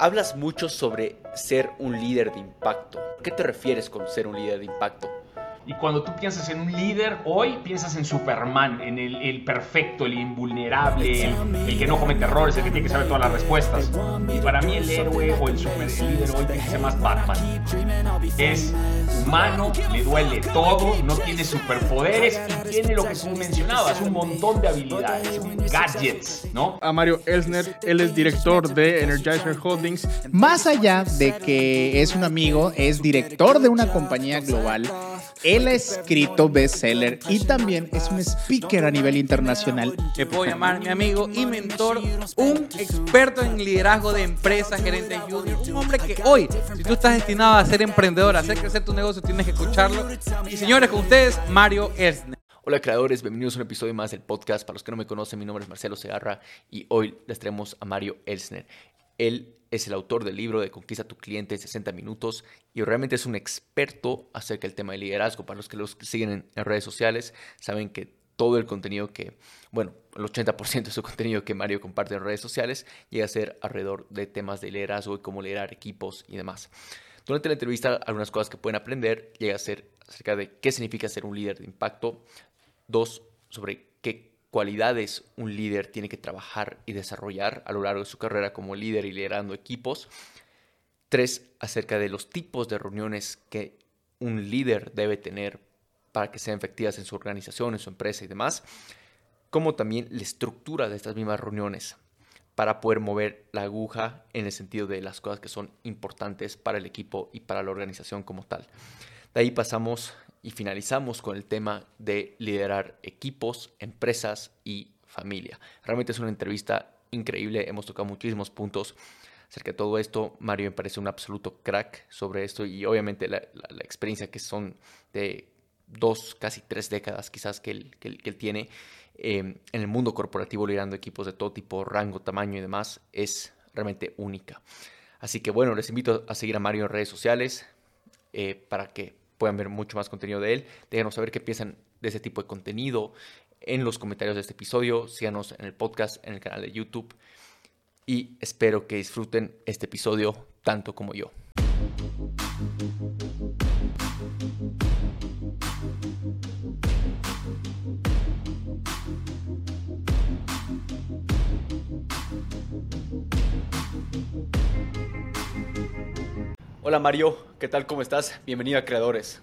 Hablas mucho sobre ser un líder de impacto. ¿Qué te refieres con ser un líder de impacto? Y cuando tú piensas en un líder, hoy piensas en Superman, en el, perfecto, el invulnerable, el, que no comete errores, el que tiene que saber todas las respuestas. Y para mí el héroe o el super líder hoy tiene que ser más Batman. Es humano, le duele todo, no tiene superpoderes y tiene lo que tú mencionabas, un montón de habilidades, gadgets, ¿no? A Mario Elsner, él es director de Energizer Holdings. Más allá de que es un amigo, es director de una compañía global él ha escrito bestseller y también es un speaker a nivel internacional. Me puedo llamar mi amigo y mentor, un experto en liderazgo de empresas, gerente junior, un hombre que hoy, si tú estás destinado a ser emprendedor, a hacer crecer tu negocio, tienes que escucharlo. Y señores, con ustedes, Mario Ersner. Hola creadores, bienvenidos a un episodio más del podcast. Para los que no me conocen, mi nombre es Marcelo Segarra y hoy les traemos a Mario Elsner. Él es el autor del libro de Conquista tu cliente en 60 minutos y realmente es un experto acerca del tema de liderazgo. Para los que los siguen en, redes sociales, saben que todo el contenido que, bueno, el 80% de su contenido que Mario comparte en redes sociales llega a ser alrededor de temas de liderazgo y cómo liderar equipos y demás. Durante la entrevista, algunas cosas que pueden aprender llega a ser acerca de qué significa ser un líder de impacto. Dos, sobre qué cualidades un líder tiene que trabajar y desarrollar a lo largo de su carrera como líder y liderando equipos. Tres, acerca de los tipos de reuniones que un líder debe tener para que sean efectivas en su organización, en su empresa y demás. Como también la estructura de estas mismas reuniones para poder mover la aguja en el sentido de las cosas que son importantes para el equipo y para la organización como tal. De ahí pasamos y finalizamos con el tema de liderar equipos, empresas y familia. Realmente es una entrevista increíble, hemos tocado muchísimos puntos acerca de todo esto. Mario me parece un absoluto crack sobre esto y obviamente la, experiencia que son de dos, casi tres décadas quizás que él, que él, tiene eh, en el mundo corporativo liderando equipos de todo tipo, rango, tamaño y demás es realmente única. Así que bueno, les invito a seguir a Mario en redes sociales eh, para que puedan ver mucho más contenido de él. Déjanos saber qué piensan de ese tipo de contenido en los comentarios de este episodio. Síganos en el podcast, en el canal de YouTube. Y espero que disfruten este episodio tanto como yo. Hola Mario, ¿qué tal? ¿Cómo estás? Bienvenido a Creadores.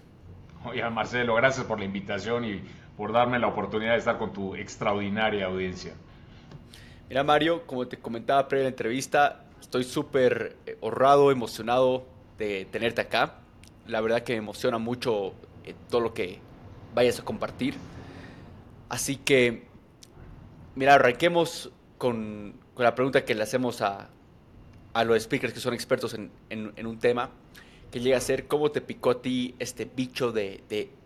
Oye Marcelo, gracias por la invitación y por darme la oportunidad de estar con tu extraordinaria audiencia. Mira Mario, como te comentaba previa la entrevista, estoy súper eh, honrado, emocionado de tenerte acá. La verdad que me emociona mucho eh, todo lo que vayas a compartir. Así que, mira, arranquemos con, con la pregunta que le hacemos a, a los speakers que son expertos en, en, un tema, que llega a ser cómo te picó a ti este bicho de,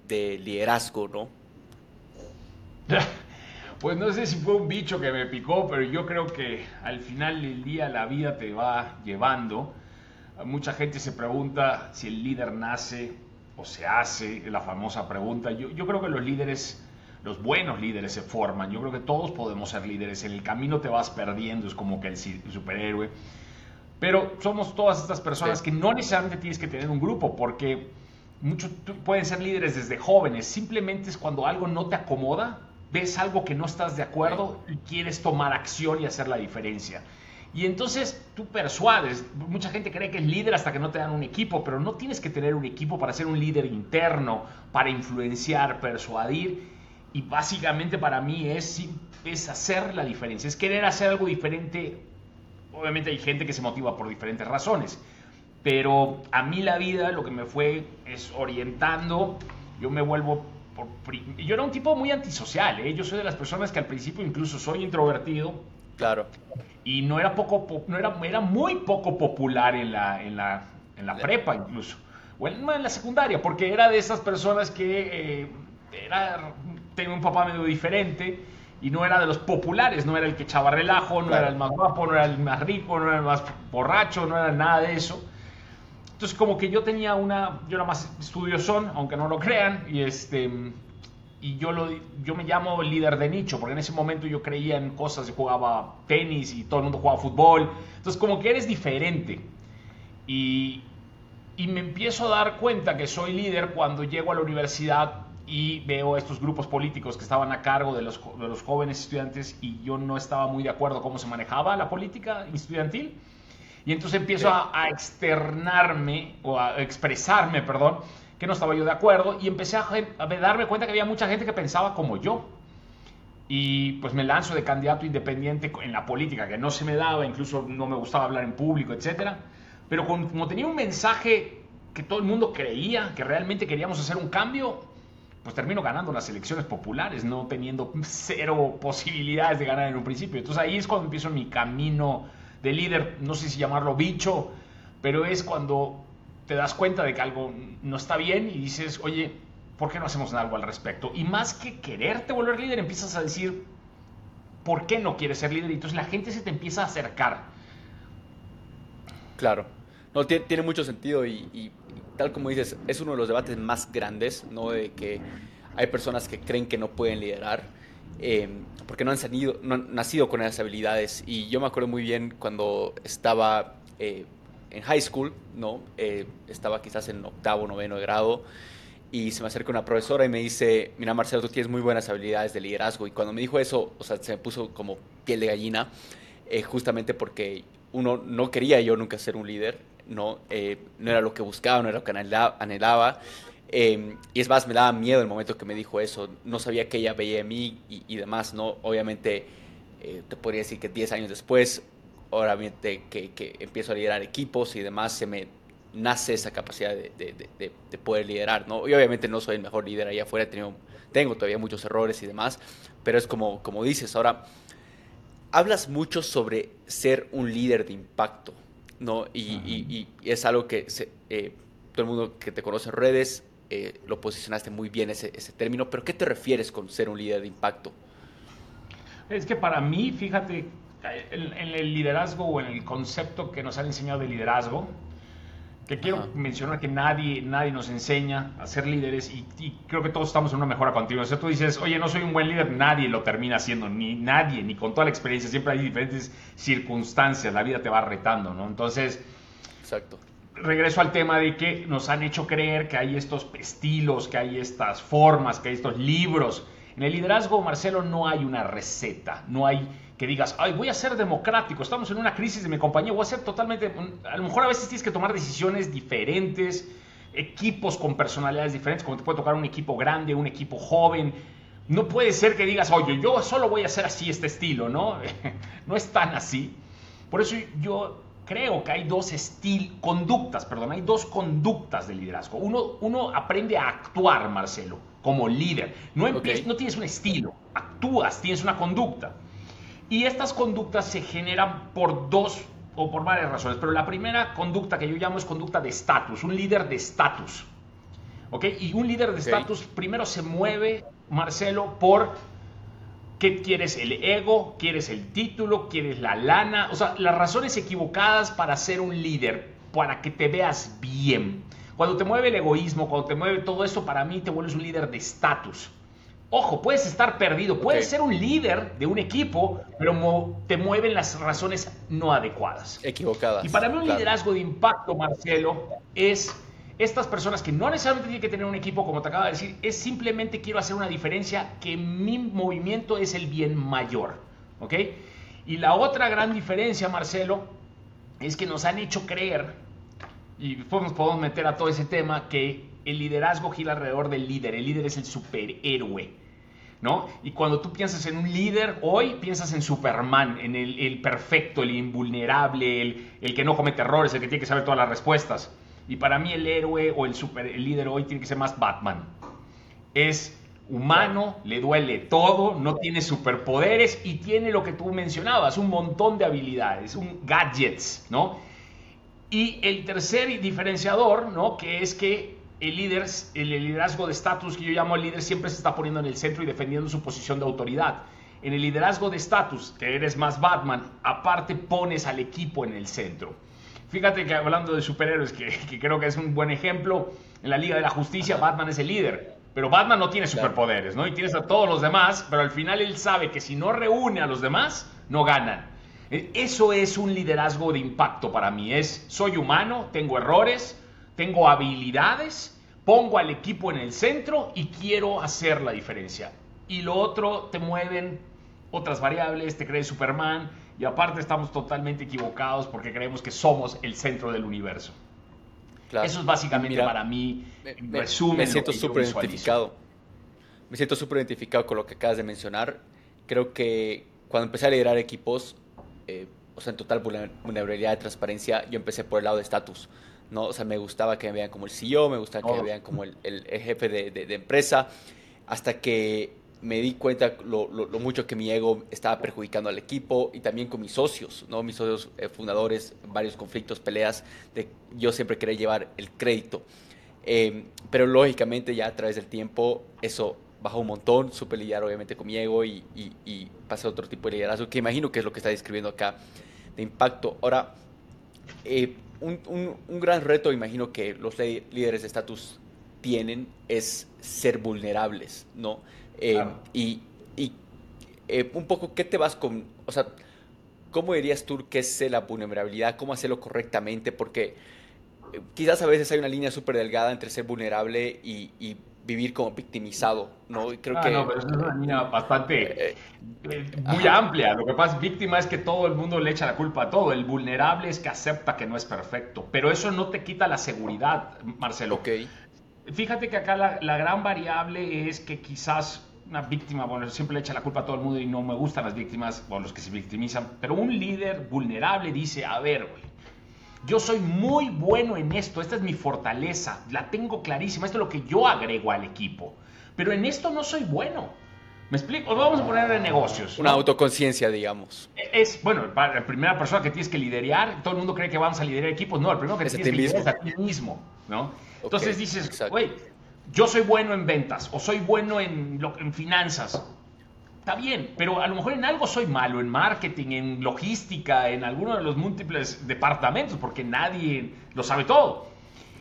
de, liderazgo, ¿no? Pues no sé si fue un bicho que me picó, pero yo creo que al final del día la vida te va llevando. Mucha gente se pregunta si el líder nace o se hace, la famosa pregunta. Yo, yo creo que los líderes, los buenos líderes se forman. Yo creo que todos podemos ser líderes. En el camino te vas perdiendo, es como que el superhéroe pero somos todas estas personas que no necesariamente tienes que tener un grupo, porque muchos pueden ser líderes desde jóvenes. Simplemente es cuando algo no te acomoda, ves algo que no estás de acuerdo y quieres tomar acción y hacer la diferencia. Y entonces tú persuades. Mucha gente cree que es líder hasta que no te dan un equipo, pero no tienes que tener un equipo para ser un líder interno, para influenciar, persuadir. Y básicamente para mí es, es hacer la diferencia, es querer hacer algo diferente obviamente hay gente que se motiva por diferentes razones, pero a mí la vida lo que me fue es orientando, yo me vuelvo... Por, yo era un tipo muy antisocial, ¿eh? yo soy de las personas que al principio incluso soy introvertido. Claro. Y no era, poco, no era, era muy poco popular en la, en la, en la prepa incluso, o en, la secundaria, porque era de esas personas que eh, era, tenía un papá medio diferente y no era de los populares, no era el que echaba relajo, no era el más guapo, no era el más rico, no era el más borracho, no era nada de eso. Entonces como que yo tenía una, yo era más estudiosón, aunque no lo crean, y este, y yo, lo, yo me llamo líder de nicho, porque en ese momento yo creía en cosas, yo jugaba tenis y todo el mundo jugaba fútbol. Entonces como que eres diferente. Y, y me empiezo a dar cuenta que soy líder cuando llego a la universidad y veo estos grupos políticos que estaban a cargo de los, de los jóvenes estudiantes y yo no estaba muy de acuerdo cómo se manejaba la política estudiantil. Y entonces empiezo a, a, externarme, o a expresarme, perdón, que no estaba yo de acuerdo y empecé a, a, darme cuenta que había mucha gente que pensaba como yo. Y pues me lanzo de candidato independiente en la política, que no se me daba, incluso no me gustaba hablar en público, etc. Pero como tenía un mensaje que todo el mundo creía, que realmente queríamos hacer un cambio, pues termino ganando las elecciones populares, no teniendo cero posibilidades de ganar en un principio. Entonces ahí es cuando empiezo mi camino de líder, no sé si llamarlo bicho, pero es cuando te das cuenta de que algo no está bien y dices, oye, ¿por qué no hacemos algo al respecto? Y más que quererte volver líder, empiezas a decir, ¿por qué no quieres ser líder? Y entonces la gente se te empieza a acercar. Claro, no, tiene, mucho sentido y, tal como dices, es uno de los debates más grandes, ¿no? De que hay personas que creen que no pueden liderar. Eh, porque no han, salido, no han nacido con esas habilidades. Y yo me acuerdo muy bien cuando estaba eh, en high school, ¿no? Eh, estaba quizás en octavo, noveno grado, y se me acerca una profesora y me dice, mira Marcelo, tú tienes muy buenas habilidades de liderazgo. Y cuando me dijo eso, o sea, se me puso como piel de gallina, eh, justamente porque uno no quería yo nunca ser un líder, ¿no? Eh, no era lo que buscaba, no era lo que anhelaba. eh, y es más, me daba miedo el momento que me dijo eso. No sabía que ella veía en mí y, demás, ¿no? Obviamente, eh, te podría decir que 10 años después, obviamente que, que, empiezo a liderar equipos y demás, se me nace esa capacidad de, de, de, de, poder liderar, ¿no? Y obviamente no soy el mejor líder allá afuera, he tenido, tengo todavía muchos errores y demás, pero es como, como dices, ahora, hablas mucho sobre ser un líder de impacto, ¿no? Y, y, y es algo que se, eh, todo el mundo que te conoce en redes eh, lo posicionaste muy bien ese, ese, término, pero ¿qué te refieres con ser un líder de impacto? Es que para mí, fíjate, en, en el liderazgo o en el concepto que nos han enseñado de liderazgo, que quiero Ajá. mencionar que nadie, nadie nos enseña a ser líderes y, y, creo que todos estamos en una mejora continua. O sea, tú dices, oye, no soy un buen líder, nadie lo termina haciendo, ni nadie, ni con toda la experiencia. Siempre hay diferentes circunstancias, la vida te va retando, ¿no? Entonces, Exacto regreso al tema de que nos han hecho creer que hay estos estilos, que hay estas formas, que hay estos libros. En el liderazgo, Marcelo, no hay una receta, no hay que digas, ay, voy a ser democrático, estamos en una crisis de mi compañía, voy a ser totalmente, a lo mejor a veces tienes que tomar decisiones diferentes, equipos con personalidades diferentes, como te puede tocar un equipo grande, un equipo joven. No puede ser que digas, oye, yo solo voy a hacer así este estilo, ¿no? no es tan así. Por eso yo creo que hay dos estil, conductas, perdón, hay dos conductas de liderazgo. Uno, uno aprende a actuar, Marcelo, como líder. No, okay. no tienes un estilo, actúas, tienes una conducta. Y estas conductas se generan por dos o por varias razones. Pero la primera conducta que yo llamo es conducta de estatus, un líder de estatus. ¿Ok? Y un líder de estatus okay. primero se mueve, Marcelo, por ¿Qué quieres? ¿El ego? ¿Quieres el título? ¿Quieres la lana? O sea, las razones equivocadas para ser un líder, para que te veas bien. Cuando te mueve el egoísmo, cuando te mueve todo eso, para mí te vuelves un líder de estatus. Ojo, puedes estar perdido, puedes okay. ser un líder de un equipo, pero te mueven las razones no adecuadas. Equivocadas. Y para mí un claro. liderazgo de impacto, Marcelo, es estas personas que no necesariamente tienen que tener un equipo, como te acabo de decir, es simplemente quiero hacer una diferencia, que mi movimiento es el bien mayor. ¿Ok? Y la otra gran diferencia, Marcelo, es que nos han hecho creer, y podemos, podemos meter a todo ese tema, que el liderazgo gira alrededor del líder. El líder es el superhéroe. ¿No? Y cuando tú piensas en un líder, hoy piensas en Superman, en el, el perfecto, el invulnerable, el, el que no comete errores, el que tiene que saber todas las respuestas. Y para mí el héroe o el, super, el líder hoy tiene que ser más Batman. Es humano, le duele todo, no tiene superpoderes y tiene lo que tú mencionabas, un montón de habilidades, un gadgets, ¿no? Y el tercer diferenciador, ¿no? Que es que el líder, el liderazgo de estatus que yo llamo el líder siempre se está poniendo en el centro y defendiendo su posición de autoridad. En el liderazgo de estatus, que eres más Batman, aparte pones al equipo en el centro. Fíjate que hablando de superhéroes, que, que, creo que es un buen ejemplo, en la Liga de la Justicia Batman es el líder, Pero Batman no tiene superpoderes, ¿no? Y tienes a todos los demás, pero al final él sabe que si no reúne a los demás, no ganan. E, eso es un liderazgo de impacto para mí. Es, soy humano, tengo errores, tengo habilidades, pongo al equipo en el centro y quiero hacer la diferencia. Y lo otro te mueven otras variables, te crees Superman y aparte estamos totalmente equivocados porque creemos que somos el centro del universo. Eso es básicamente para mí, me, resumen. Me siento súper identificado. Me siento súper identificado con lo que acabas de mencionar. Creo que cuando empecé a liderar equipos, eh, o sea, en total vulnerabilidad de transparencia, yo empecé por el lado de estatus. ¿No? O sea, me gustaba que me vean como el CEO, me gustaba que me vean como el, el, jefe de, de, de, empresa, hasta que me di cuenta lo, lo, mucho que mi ego estaba perjudicando al equipo y también con mis socios, ¿no? mis socios eh, fundadores, varios conflictos, peleas, de yo siempre quería llevar el crédito. Em, pero lógicamente ya a través del tiempo eso bajó un montón, supe lidiar obviamente con mi ego y, y, pasé a otro tipo de liderazgo, que imagino que es lo que está describiendo acá, de impacto. Ahora, eh, un, un, un, gran reto, imagino que los líderes de estatus tienen, es ser vulnerables, ¿no? Eh, y, eh, un poco, ¿qué te vas con, o sea, cómo dirías tú que es la vulnerabilidad, cómo hacerlo correctamente? Porque eh, quizás a veces hay una línea súper delgada entre ser vulnerable y, vivir como victimizado, ¿no? Creo ah, que, no, pero es una línea bastante, muy amplia. Lo que pasa, víctima es que todo el mundo le echa la culpa a todo. El vulnerable es que acepta que no es perfecto. Pero eso no te quita la seguridad, Marcelo. Ok. Fíjate que acá la, la gran variable es que quizás una víctima, bueno, siempre le echa la culpa a todo el mundo y no me gustan las víctimas, o los que se victimizan, pero un líder vulnerable dice, a ver, güey, yo soy muy bueno en esto, esta es mi fortaleza, la tengo clarísima, esto es lo que yo agrego al equipo, pero en esto no soy bueno. ¿Me explico? Vamos a poner en negocios. Una autoconciencia, digamos. Es, bueno, la primera persona que tienes que liderar, todo el mundo cree que vamos a liderar equipos, no, el primero que tienes que liderar es a ti mismo, ¿no? Entonces dices, güey, yo soy bueno en ventas o soy bueno en, lo, en finanzas. Está bien, pero a lo mejor en algo soy malo, en marketing, en logística, en alguno de los múltiples departamentos, porque nadie lo sabe todo.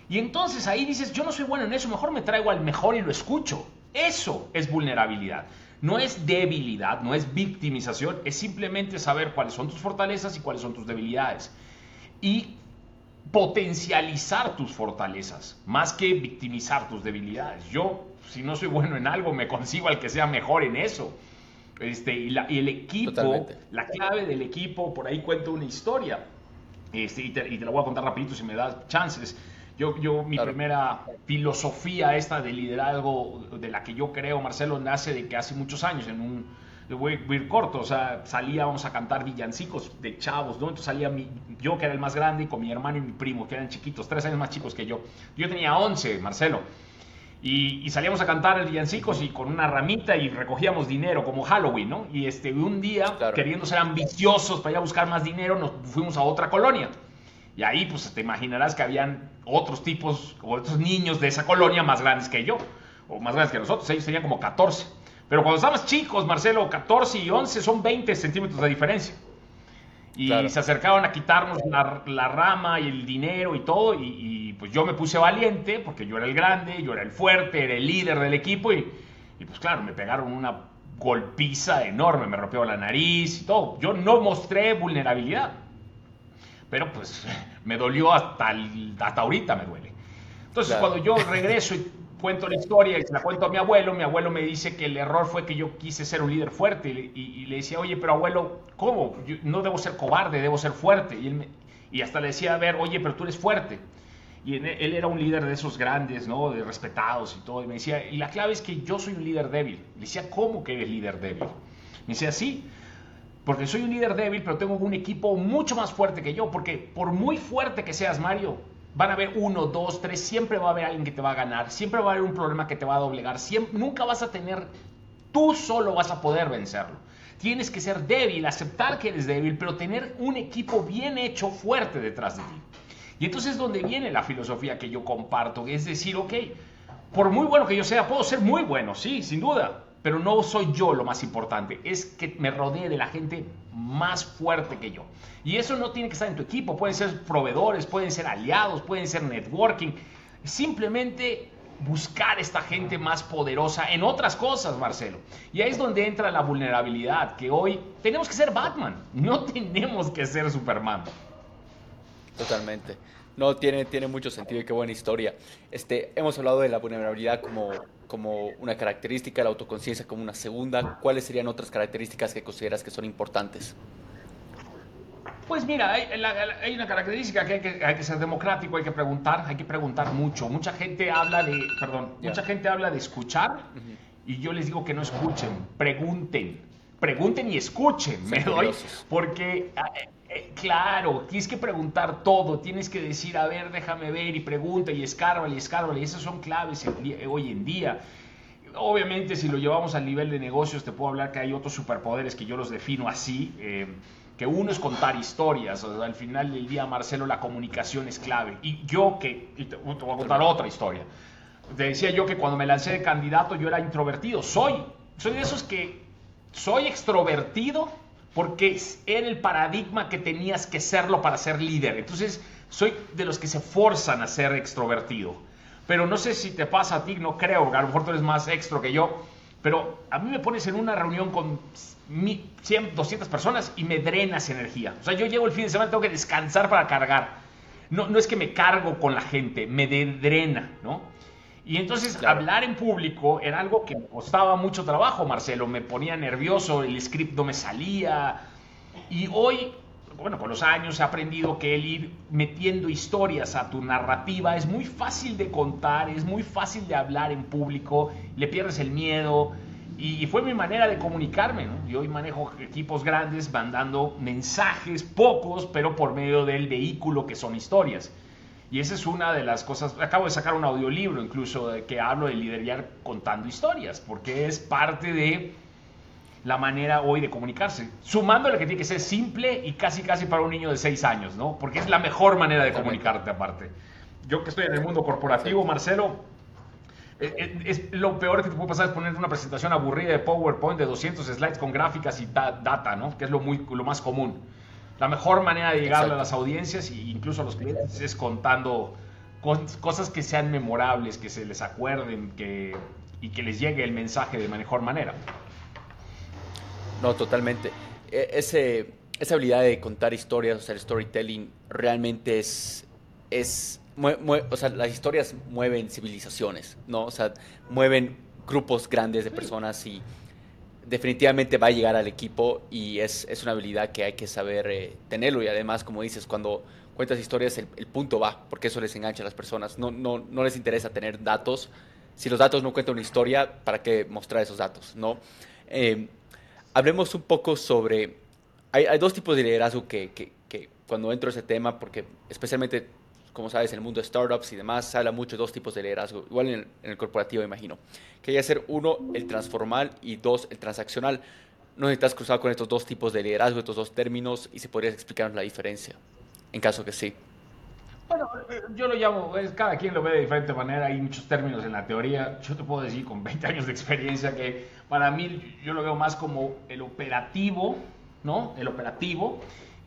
Y entonces ahí dices, yo no soy bueno en eso, mejor me traigo al mejor y lo escucho. Eso es vulnerabilidad. No es debilidad, no es victimización, es simplemente saber cuáles son tus fortalezas y cuáles son tus debilidades. Y potencializar tus fortalezas, más que victimizar tus debilidades. Yo, si no soy bueno en algo, me consigo al que sea mejor en eso. Este, y, el equipo, la clave del equipo, por ahí cuento una historia, este, y, te, la voy a contar rapidito si me das chances. Yo, yo mi primera filosofía esta de liderazgo de la que yo creo, Marcelo, nace de que hace muchos años en un voy, a ir corto, o sea, salíamos a cantar villancicos de chavos, ¿no? Entonces salía mi, yo que era el más grande y con mi hermano y mi primo, que eran chiquitos, tres años más chicos que yo. Yo tenía 11, Marcelo. Y, salíamos a cantar el villancicos y con una ramita y recogíamos dinero como Halloween, ¿no? Y este, un día, queriendo ser ambiciosos para ir a buscar más dinero, nos fuimos a otra colonia. Y ahí, pues te imaginarás que habían otros tipos, o otros niños de esa colonia más grandes que yo, o más grandes que nosotros, ellos tenían como 14. Pero cuando estábamos chicos, Marcelo, 14 y 11 son 20 centímetros de diferencia. Y se acercaban a quitarnos la, rama y el dinero y todo. Y, pues yo me puse valiente porque yo era el grande, yo era el fuerte, era el líder del equipo. Y, y pues claro, me pegaron una golpiza enorme, me rompió la nariz y todo. Yo no mostré vulnerabilidad. Pero pues me dolió hasta, hasta ahorita, me duele. Entonces cuando yo regreso y cuento la historia y se la cuento a mi abuelo, mi abuelo me dice que el error fue que yo quise ser un líder fuerte y, le decía, oye, pero abuelo, ¿cómo? Yo no debo ser cobarde, debo ser fuerte. Y, él y hasta le decía, a ver, oye, pero tú eres fuerte. Y él era un líder de esos grandes, ¿no? De respetados y todo. Y me decía, y la clave es que yo soy un líder débil. Le decía, ¿cómo que eres líder débil? Me decía, sí, porque soy un líder débil, pero tengo un equipo mucho más fuerte que yo. Porque por muy fuerte que seas, Mario, Van a haber uno, dos, tres, siempre va a haber alguien que te va a ganar, siempre va a haber un problema que te va a doblegar, siempre, nunca vas a tener, tú solo vas a poder vencerlo. Tienes que ser débil, aceptar que eres débil, pero tener un equipo bien hecho, fuerte detrás de ti. Y entonces es donde viene la filosofía que yo comparto, es decir, ok, por muy bueno que yo sea, puedo ser muy bueno, sí, sin duda, pero no soy yo lo más importante, es que me rodee de la gente más fuerte que yo. Y eso no tiene que estar en tu equipo, pueden ser proveedores, pueden ser aliados, pueden ser networking. Simplemente buscar esta gente más poderosa en otras cosas, Marcelo. Y ahí es donde entra la vulnerabilidad, que hoy tenemos que ser Batman, no tenemos que ser Superman. Totalmente. No, tiene, tiene mucho sentido y qué buena historia. Este, hemos hablado de la vulnerabilidad como, como una característica, la autoconciencia como una segunda. ¿Cuáles serían otras características que consideras que son importantes? Pues mira, hay, una característica que hay, que ser democrático, hay que preguntar, hay que preguntar mucho. Mucha gente habla de, perdón, mucha gente habla de escuchar y yo les digo que no escuchen, pregunten, pregunten y escuchen, me doy, porque eh, claro, tienes que preguntar todo, tienes que decir, a ver, déjame ver y pregunta y escárbale y escárbale, y esas son claves hoy en día. Obviamente, si lo llevamos al nivel de negocios, te puedo hablar que hay otros superpoderes que yo los defino así. Eh, que uno es contar historias. al final del día, Marcelo, la comunicación es clave. Y yo que, te, voy a contar otra historia. Te decía yo que cuando me lancé de candidato yo era introvertido. Soy, soy de esos que soy extrovertido porque era el paradigma que tenías que serlo para ser líder. Entonces, soy de los que se forzan a ser extrovertido. Pero no sé si te pasa a ti, no creo, a lo mejor tú eres más extro que yo, pero a mí me pones en una reunión con 100, 200 personas y me drenas energía. O sea, yo llevo el fin de semana, tengo que descansar para cargar. No, no es que me cargo con la gente, me drena, ¿no? Y entonces hablar en público era algo que me costaba mucho trabajo, Marcelo. Me ponía nervioso, el script no me salía. Y hoy, bueno, con los años he aprendido que el ir metiendo historias a tu narrativa es muy fácil de contar, es muy fácil de hablar en público, le pierdes el miedo y fue mi manera de comunicarme. ¿no? Yo hoy manejo equipos grandes mandando mensajes, pocos, pero por medio del vehículo que son historias. Y esa es una de las cosas. Acabo de sacar un audiolibro incluso de que hablo de liderar contando historias, porque es parte de la manera hoy de comunicarse. Sumándole que tiene que ser simple y casi casi para un niño de 6 años, ¿no? Porque es la mejor manera de comunicarte aparte. Yo que estoy en el mundo corporativo, Marcelo, eh, eh, es, lo peor que te puede pasar es poner una presentación aburrida de PowerPoint de 200 slides con gráficas y data, ¿no? Que es lo, muy, lo más común. La mejor manera de llegarle a las audiencias e incluso a los clientes es contando cosas que sean memorables, que se les acuerden que, y que les llegue el mensaje de mejor manera. No, totalmente. E, ese, esa habilidad de contar historias, o sea, el storytelling, realmente es, es o sea, las historias mueven civilizaciones, ¿no? O sea, mueven grupos grandes de personas y definitivamente va a llegar al equipo y es, es una habilidad que hay que saber eh, tenerlo y además, como dices, cuando cuentas historias el, punto va, porque eso les engancha a las personas. No, no, no les interesa tener datos. Si los datos no cuentan una historia, ¿para qué mostrar esos datos? ¿no? Eh, hablemos un poco sobre... Hay, dos tipos de liderazgo que, que, que cuando entro a ese tema, porque especialmente como sabes, en el mundo de startups y demás, se habla mucho de dos tipos de liderazgo, igual en el, corporativo, imagino. Que hay ser uno, el transformal, y dos, el transaccional. No estás cruzado con estos dos tipos de liderazgo, estos dos términos, y si podrías explicarnos la diferencia, en caso que sí. Bueno, yo lo llamo, cada quien lo ve de diferente manera, hay muchos términos en la teoría. Yo te puedo decir con 20 años de experiencia que para mí yo lo veo más como el operativo, ¿no? El operativo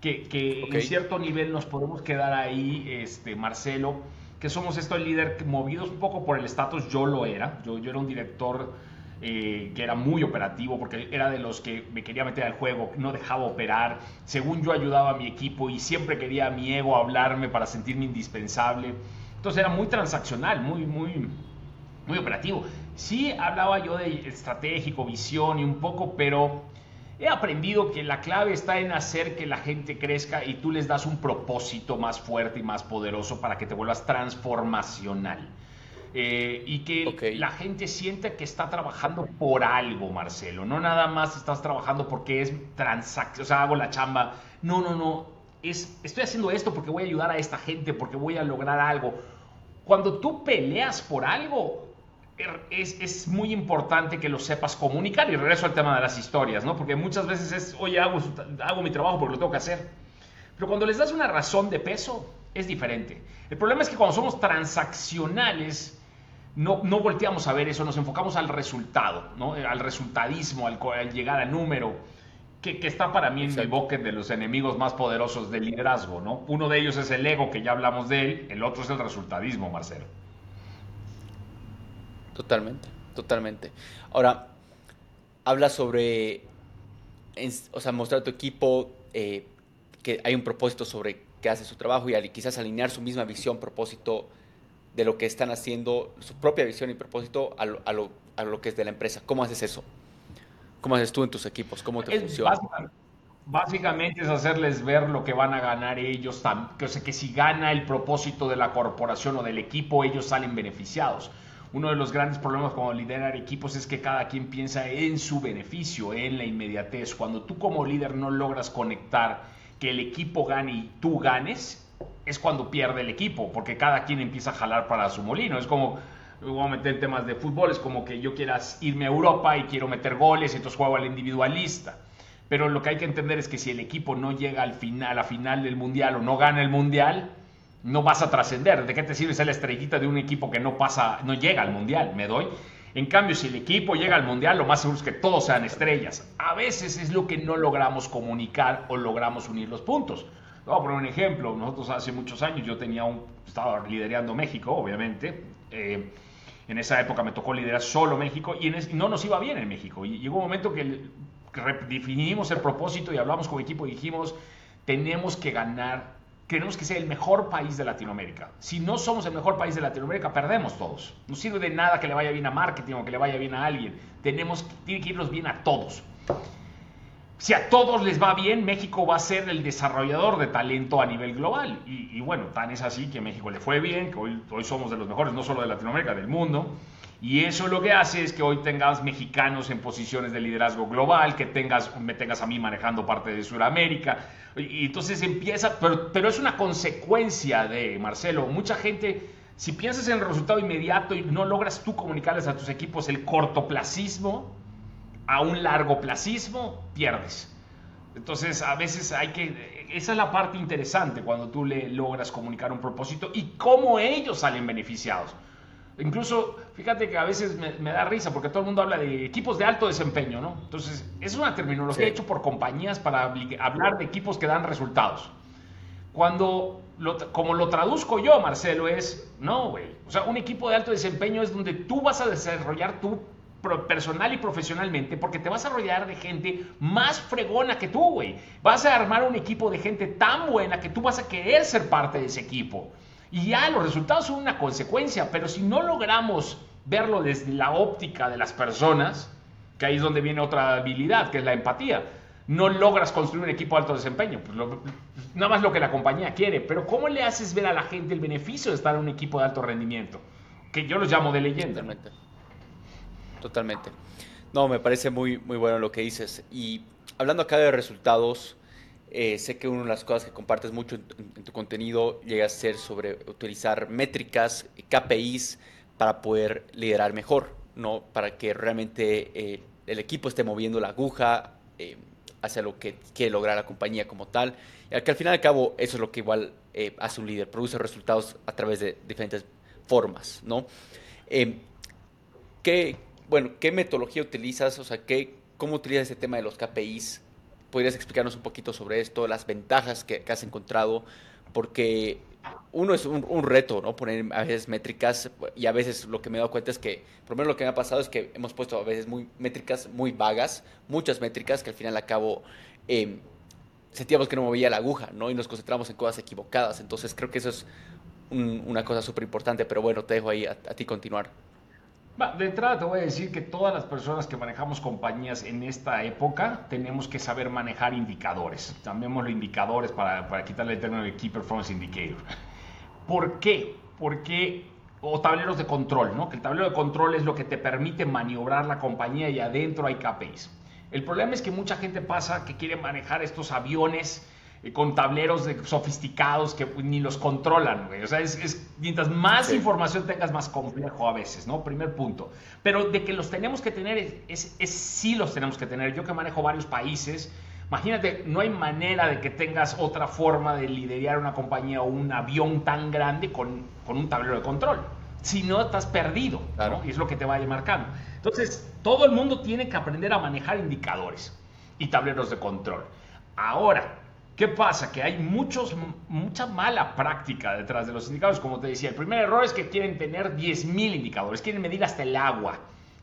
que, en cierto nivel nos podemos quedar ahí, este, Marcelo, que somos esto el líder movidos un poco por el estatus, yo lo era, yo, yo era un director eh, que era muy operativo porque era de los que me quería meter al juego, no dejaba operar, según yo ayudaba a mi equipo y siempre quería a mi ego hablarme para sentirme indispensable, entonces era muy transaccional, muy, muy, muy operativo. Sí hablaba yo de estratégico, visión y un poco, pero He aprendido que la clave está en hacer que la gente crezca y tú les das un propósito más fuerte y más poderoso para que te vuelvas transformacional. Eh, y que la gente siente que está trabajando por algo, Marcelo. No nada más estás trabajando porque es transacción, o sea, hago la chamba. No, no, no. Es, estoy haciendo esto porque voy a ayudar a esta gente, porque voy a lograr algo. Cuando tú peleas por algo, es, muy importante que lo sepas comunicar. Y regreso al tema de las historias, ¿no? Porque muchas veces es, oye, hago, hago mi trabajo porque lo tengo que hacer. Pero cuando les das una razón de peso, es diferente. El problema es que cuando somos transaccionales, no, no volteamos a ver eso, nos enfocamos al resultado, ¿no? al resultadismo, al, llegar al número, que, que, está para mí en el bucket de los enemigos más poderosos del liderazgo. ¿no? Uno de ellos es el ego, que ya hablamos de él, el otro es el resultadismo, Marcelo. Totalmente, totalmente. Ahora, habla sobre, o sea, mostrar a tu equipo eh, que hay un propósito sobre que hace su trabajo y quizás alinear su misma visión, propósito de lo que están haciendo, su propia visión y propósito a lo, a lo, a lo que es de la empresa. ¿Cómo haces eso? ¿Cómo haces tú en tus equipos? ¿Cómo te funciona? Básicamente, es hacerles ver lo que van a ganar ellos, que, o sea, que si gana el propósito de la corporación o del equipo, ellos salen beneficiados. Uno de los grandes problemas cuando liderar equipos es que cada quien piensa en su beneficio, en la inmediatez. Cuando tú como líder no logras conectar que el equipo gane y tú ganes, es cuando pierde el equipo, porque cada quien empieza a jalar para su molino. Es como, voy a meter temas de fútbol, es como que yo quieras irme a Europa y quiero meter goles, y entonces juego al individualista. Pero lo que hay que entender es que si el equipo no llega a la final del mundial o no gana el mundial, no vas a trascender. ¿De qué te sirve ser la estrellita de un equipo que no pasa, no llega al mundial? Me doy. En cambio, si el equipo llega al mundial, lo más seguro es que todos sean estrellas. A veces es lo que no logramos comunicar o logramos unir los puntos. Voy a poner un ejemplo. Nosotros hace muchos años yo tenía un, estaba liderando México, obviamente. Eh, en esa época me tocó liderar solo México y, no nos iba bien en México. Y llegó un momento que, definimos el propósito y hablamos con equipo y dijimos, tenemos que ganar, tenemos que ser el mejor país de Latinoamérica. Si no somos el mejor país de Latinoamérica, perdemos todos. No sirve de nada que le vaya bien a marketing o que le vaya bien a alguien. Tenemos, tiene que irnos bien a todos si a todos les va bien, México va a ser el desarrollador de talento a nivel global. Y, bueno, tan es así que México le fue bien, que hoy, hoy, somos de los mejores, no solo de Latinoamérica, del mundo. Y eso lo que hace es que hoy tengas mexicanos en posiciones de liderazgo global, que tengas, me tengas a mí manejando parte de Sudamérica. Y, entonces empieza, pero, pero es una consecuencia de, Marcelo, mucha gente, si piensas en el resultado inmediato y no logras tú comunicarles a tus equipos el cortoplacismo, a un largo placismo, pierdes. Entonces, a veces hay que... Esa es la parte interesante cuando tú le logras comunicar un propósito y cómo ellos salen beneficiados. Incluso, fíjate que a veces me, da risa porque todo el mundo habla de equipos de alto desempeño, ¿no? Entonces, es una terminología hecha por compañías para hablar de equipos que dan resultados. Cuando, como lo traduzco yo, Marcelo, es, no, güey. O sea, un equipo de alto desempeño es donde tú vas a desarrollar tu personal y profesionalmente, porque te vas a rodear de gente más fregona que tú, güey. Vas a armar un equipo de gente tan buena que tú vas a querer ser parte de ese equipo. Y ya los resultados son una consecuencia, pero si no logramos verlo desde la óptica de las personas, que ahí es donde viene otra habilidad, que es la empatía, no logras construir un equipo de alto desempeño. Pues nada más lo que la compañía quiere, pero ¿cómo le haces ver a la gente el beneficio de estar en un equipo de alto rendimiento? Que yo los llamo de leyenda totalmente. No, me parece muy, muy bueno lo que dices. Y hablando acá de resultados, eh, sé que una de las cosas que compartes mucho en, tu contenido llega a ser sobre utilizar métricas, KPIs, para poder liderar mejor, ¿no? Para que realmente eh, el equipo esté moviendo la aguja eh, hacia lo que quiere lograr la compañía como tal. Y que al final y al cabo, eso es lo que igual hace un líder, produce resultados a través de diferentes formas, ¿no? ¿qué, bueno, ¿qué metodología utilizas? O sea, ¿qué, ¿cómo utilizas ese tema de los KPIs? ¿Podrías explicarnos un poquito sobre esto, las ventajas que, has encontrado? Porque uno es un, reto, ¿no? Poner a veces métricas y a veces lo que me he dado cuenta es que, por lo menos lo que me ha pasado es que hemos puesto a veces muy, métricas muy vagas, muchas métricas que al final al cabo em, sentíamos que no movía la aguja, ¿no? Y nos concentramos en cosas equivocadas. Entonces creo que eso es una cosa súper importante, pero bueno, te dejo ahí a ti continuar. De entrada te voy a decir que todas las personas que manejamos compañías en esta época tenemos que saber manejar indicadores. los indicadores para, para quitarle el término de Key Performance Indicator. ¿Por qué? Porque, o tableros de control, ¿no? Que el tablero de control es lo que te permite maniobrar la compañía y adentro hay KPIs. El problema es que mucha gente pasa que quiere manejar estos aviones con tableros sofisticados que ni los controlan, güey. O sea, es, mientras más información tengas, más complejo a veces, ¿no? Primer punto. Pero de que los tenemos que tener, es, es, sí los tenemos que tener. Yo que manejo varios países, imagínate, no hay manera de que tengas otra forma de liderar una compañía o un avión tan grande con, con un tablero de control. Si no, estás perdido, ¿no? Y es lo que te va a ir marcando. Entonces, todo el mundo tiene que aprender a manejar indicadores y tableros de control. Ahora, ¿Qué pasa? Que hay muchos, mucha mala práctica detrás de los indicadores. Como te decía, el primer error es que quieren tener 10.000 indicadores, quieren medir hasta el agua.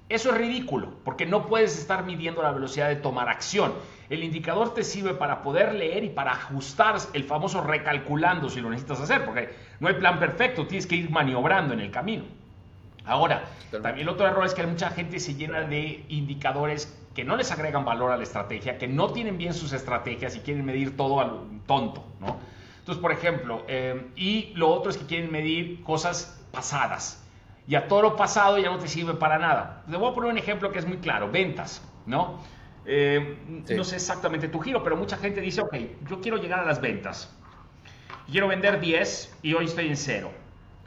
Eso es ridículo, porque no puedes estar midiendo la velocidad de tomar acción. El indicador te sirve para poder leer y para ajustar el famoso recalculando si lo necesitas hacer, porque no hay plan perfecto, tienes que ir maniobrando en el camino. Ahora, también el otro error es que mucha gente se llena de indicadores que no les agregan valor a la estrategia, que no tienen bien sus estrategias y quieren medir todo a tonto, ¿no? Entonces, por ejemplo, eh, y lo otro es que quieren medir cosas pasadas. Y a todo lo pasado ya no te sirve para nada. Te voy a poner un ejemplo que es muy claro, ventas, ¿no? Eh, no sé exactamente tu giro, pero mucha gente dice, ok, yo quiero llegar a las ventas. Quiero vender 10 y hoy estoy en cero.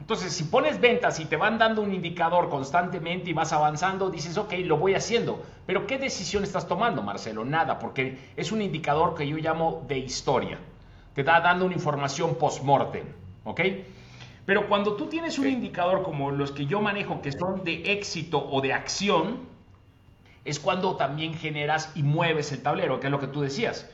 Entonces, si pones ventas y te van dando un indicador constantemente y vas avanzando, dices, ok, lo voy haciendo. Pero ¿qué decisión estás tomando, Marcelo? Nada, porque es un indicador que yo llamo de historia. Te da dando una información post-mortem, ¿ok? Pero cuando tú tienes un indicador como los que yo manejo, que son de éxito o de acción, es cuando también generas y mueves el tablero, que es lo que tú decías.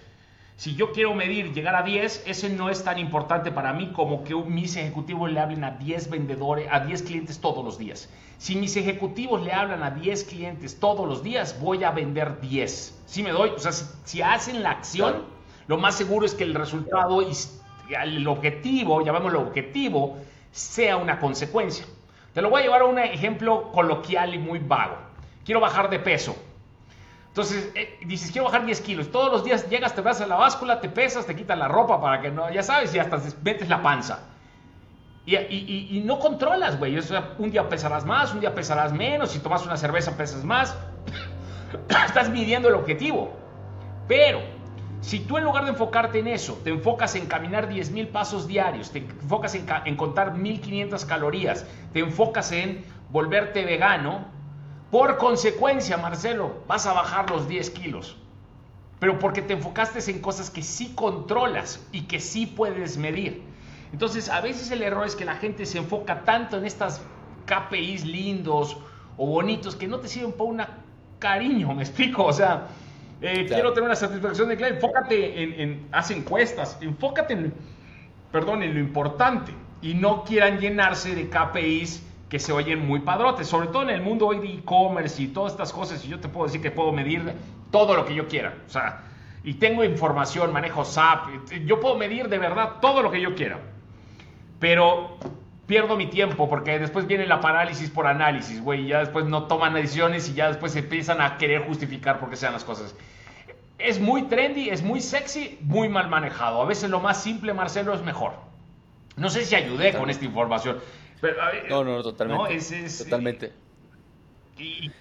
Si yo quiero medir, llegar a 10, ese no es tan importante para mí como que mis ejecutivos le hablen a 10 vendedores, a 10 clientes todos los días. Si mis ejecutivos le hablan a 10 clientes todos los días, voy a vender 10. Si me doy, o sea, si, hacen la acción, lo más seguro es que el resultado, el objetivo, llamémoslo objetivo, sea una consecuencia. Te lo voy a llevar a un ejemplo coloquial y muy vago. Quiero bajar de peso entonces, eh, dices, quiero bajar 10 kilos. Todos los días llegas, te vas a la báscula, te pesas, te quitas la ropa para que no, ya sabes, y hasta metes la panza. Y, no controlas, güey. O sea, un día pesarás más, un día pesarás menos. Si tomas una cerveza, pesas más. Estás midiendo el objetivo. Pero, si tú en lugar de enfocarte en eso, te enfocas en caminar 10 mil pasos diarios, te enfocas en, en contar 1500 calorías, te enfocas en volverte vegano, por consecuencia, Marcelo, vas a bajar los 10 kilos. Pero porque te enfocaste en cosas que sí controlas y que sí puedes medir. Entonces, a veces el error es que la gente se enfoca tanto en estas KPIs lindos o bonitos que no te sirven para un cariño, ¿me explico? O sea, eh, quiero tener una satisfacción de claro, enfócate en, en, haz encuestas, enfócate en, perdón, en lo importante y no quieran llenarse de KPIs que se oyen muy padrotes, sobre todo en el mundo hoy de e-commerce y todas estas cosas, y yo te puedo decir que puedo medir todo lo que yo quiera, o sea, y tengo información, manejo SAP, yo puedo medir de verdad todo lo que yo quiera, pero pierdo mi tiempo porque después viene la parálisis por análisis, güey, ya después no toman decisiones y ya después empiezan a querer justificar por qué sean las cosas. Es muy trendy, es muy sexy, muy mal manejado. A veces lo más simple, Marcelo, es mejor. No sé si ayudé con esta información no, no, totalmente. totalmente. Y,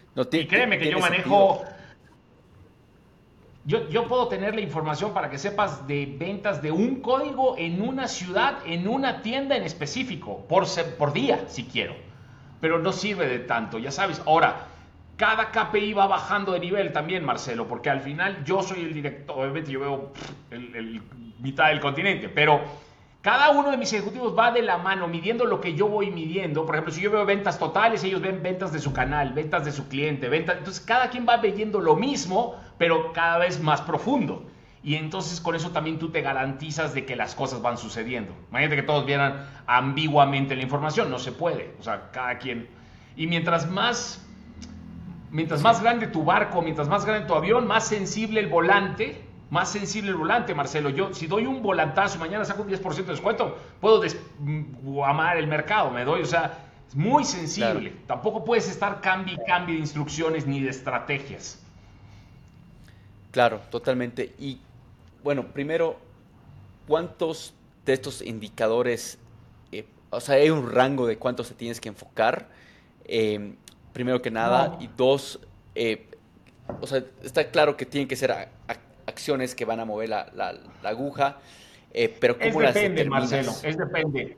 créeme que yo manejo... Yo, yo, puedo tener la información para que sepas de ventas de un código en una ciudad, en una tienda en específico, por, por día, si quiero. Pero no sirve de tanto, ya sabes. Ahora, cada KPI va bajando de nivel también, Marcelo, porque al final yo soy el director, obviamente yo veo el, el mitad del continente, pero cada uno de mis ejecutivos va de la mano midiendo lo que yo voy midiendo. Por ejemplo, si yo veo ventas totales, ellos ven ventas de su canal, ventas de su cliente, ventas. Entonces, cada quien va viendo lo mismo, pero cada vez más profundo. Y entonces con eso también tú te garantizas de que las cosas van sucediendo. Imagínate que todos vieran ambiguamente la información, no se puede. O sea, cada quien. Y mientras más, mientras más grande tu barco, mientras más grande tu avión, más sensible el volante, más sensible el volante, Marcelo. Yo, si doy un volantazo, mañana saco un 10% de descuento, puedo amar el mercado, me doy, o sea, es muy sensible. Tampoco puedes estar cambio y cambio de instrucciones ni de estrategias. Claro, totalmente. Y bueno, primero, ¿cuántos de estos indicadores, eh, o sea, hay un rango de cuántos te tienes que enfocar? Eh, primero que nada, y dos, eh, o sea, está claro que tienen que ser a, acciones que van a mover la, la, aguja, eh, pero ¿cómo es depende, Marcelo, es depende.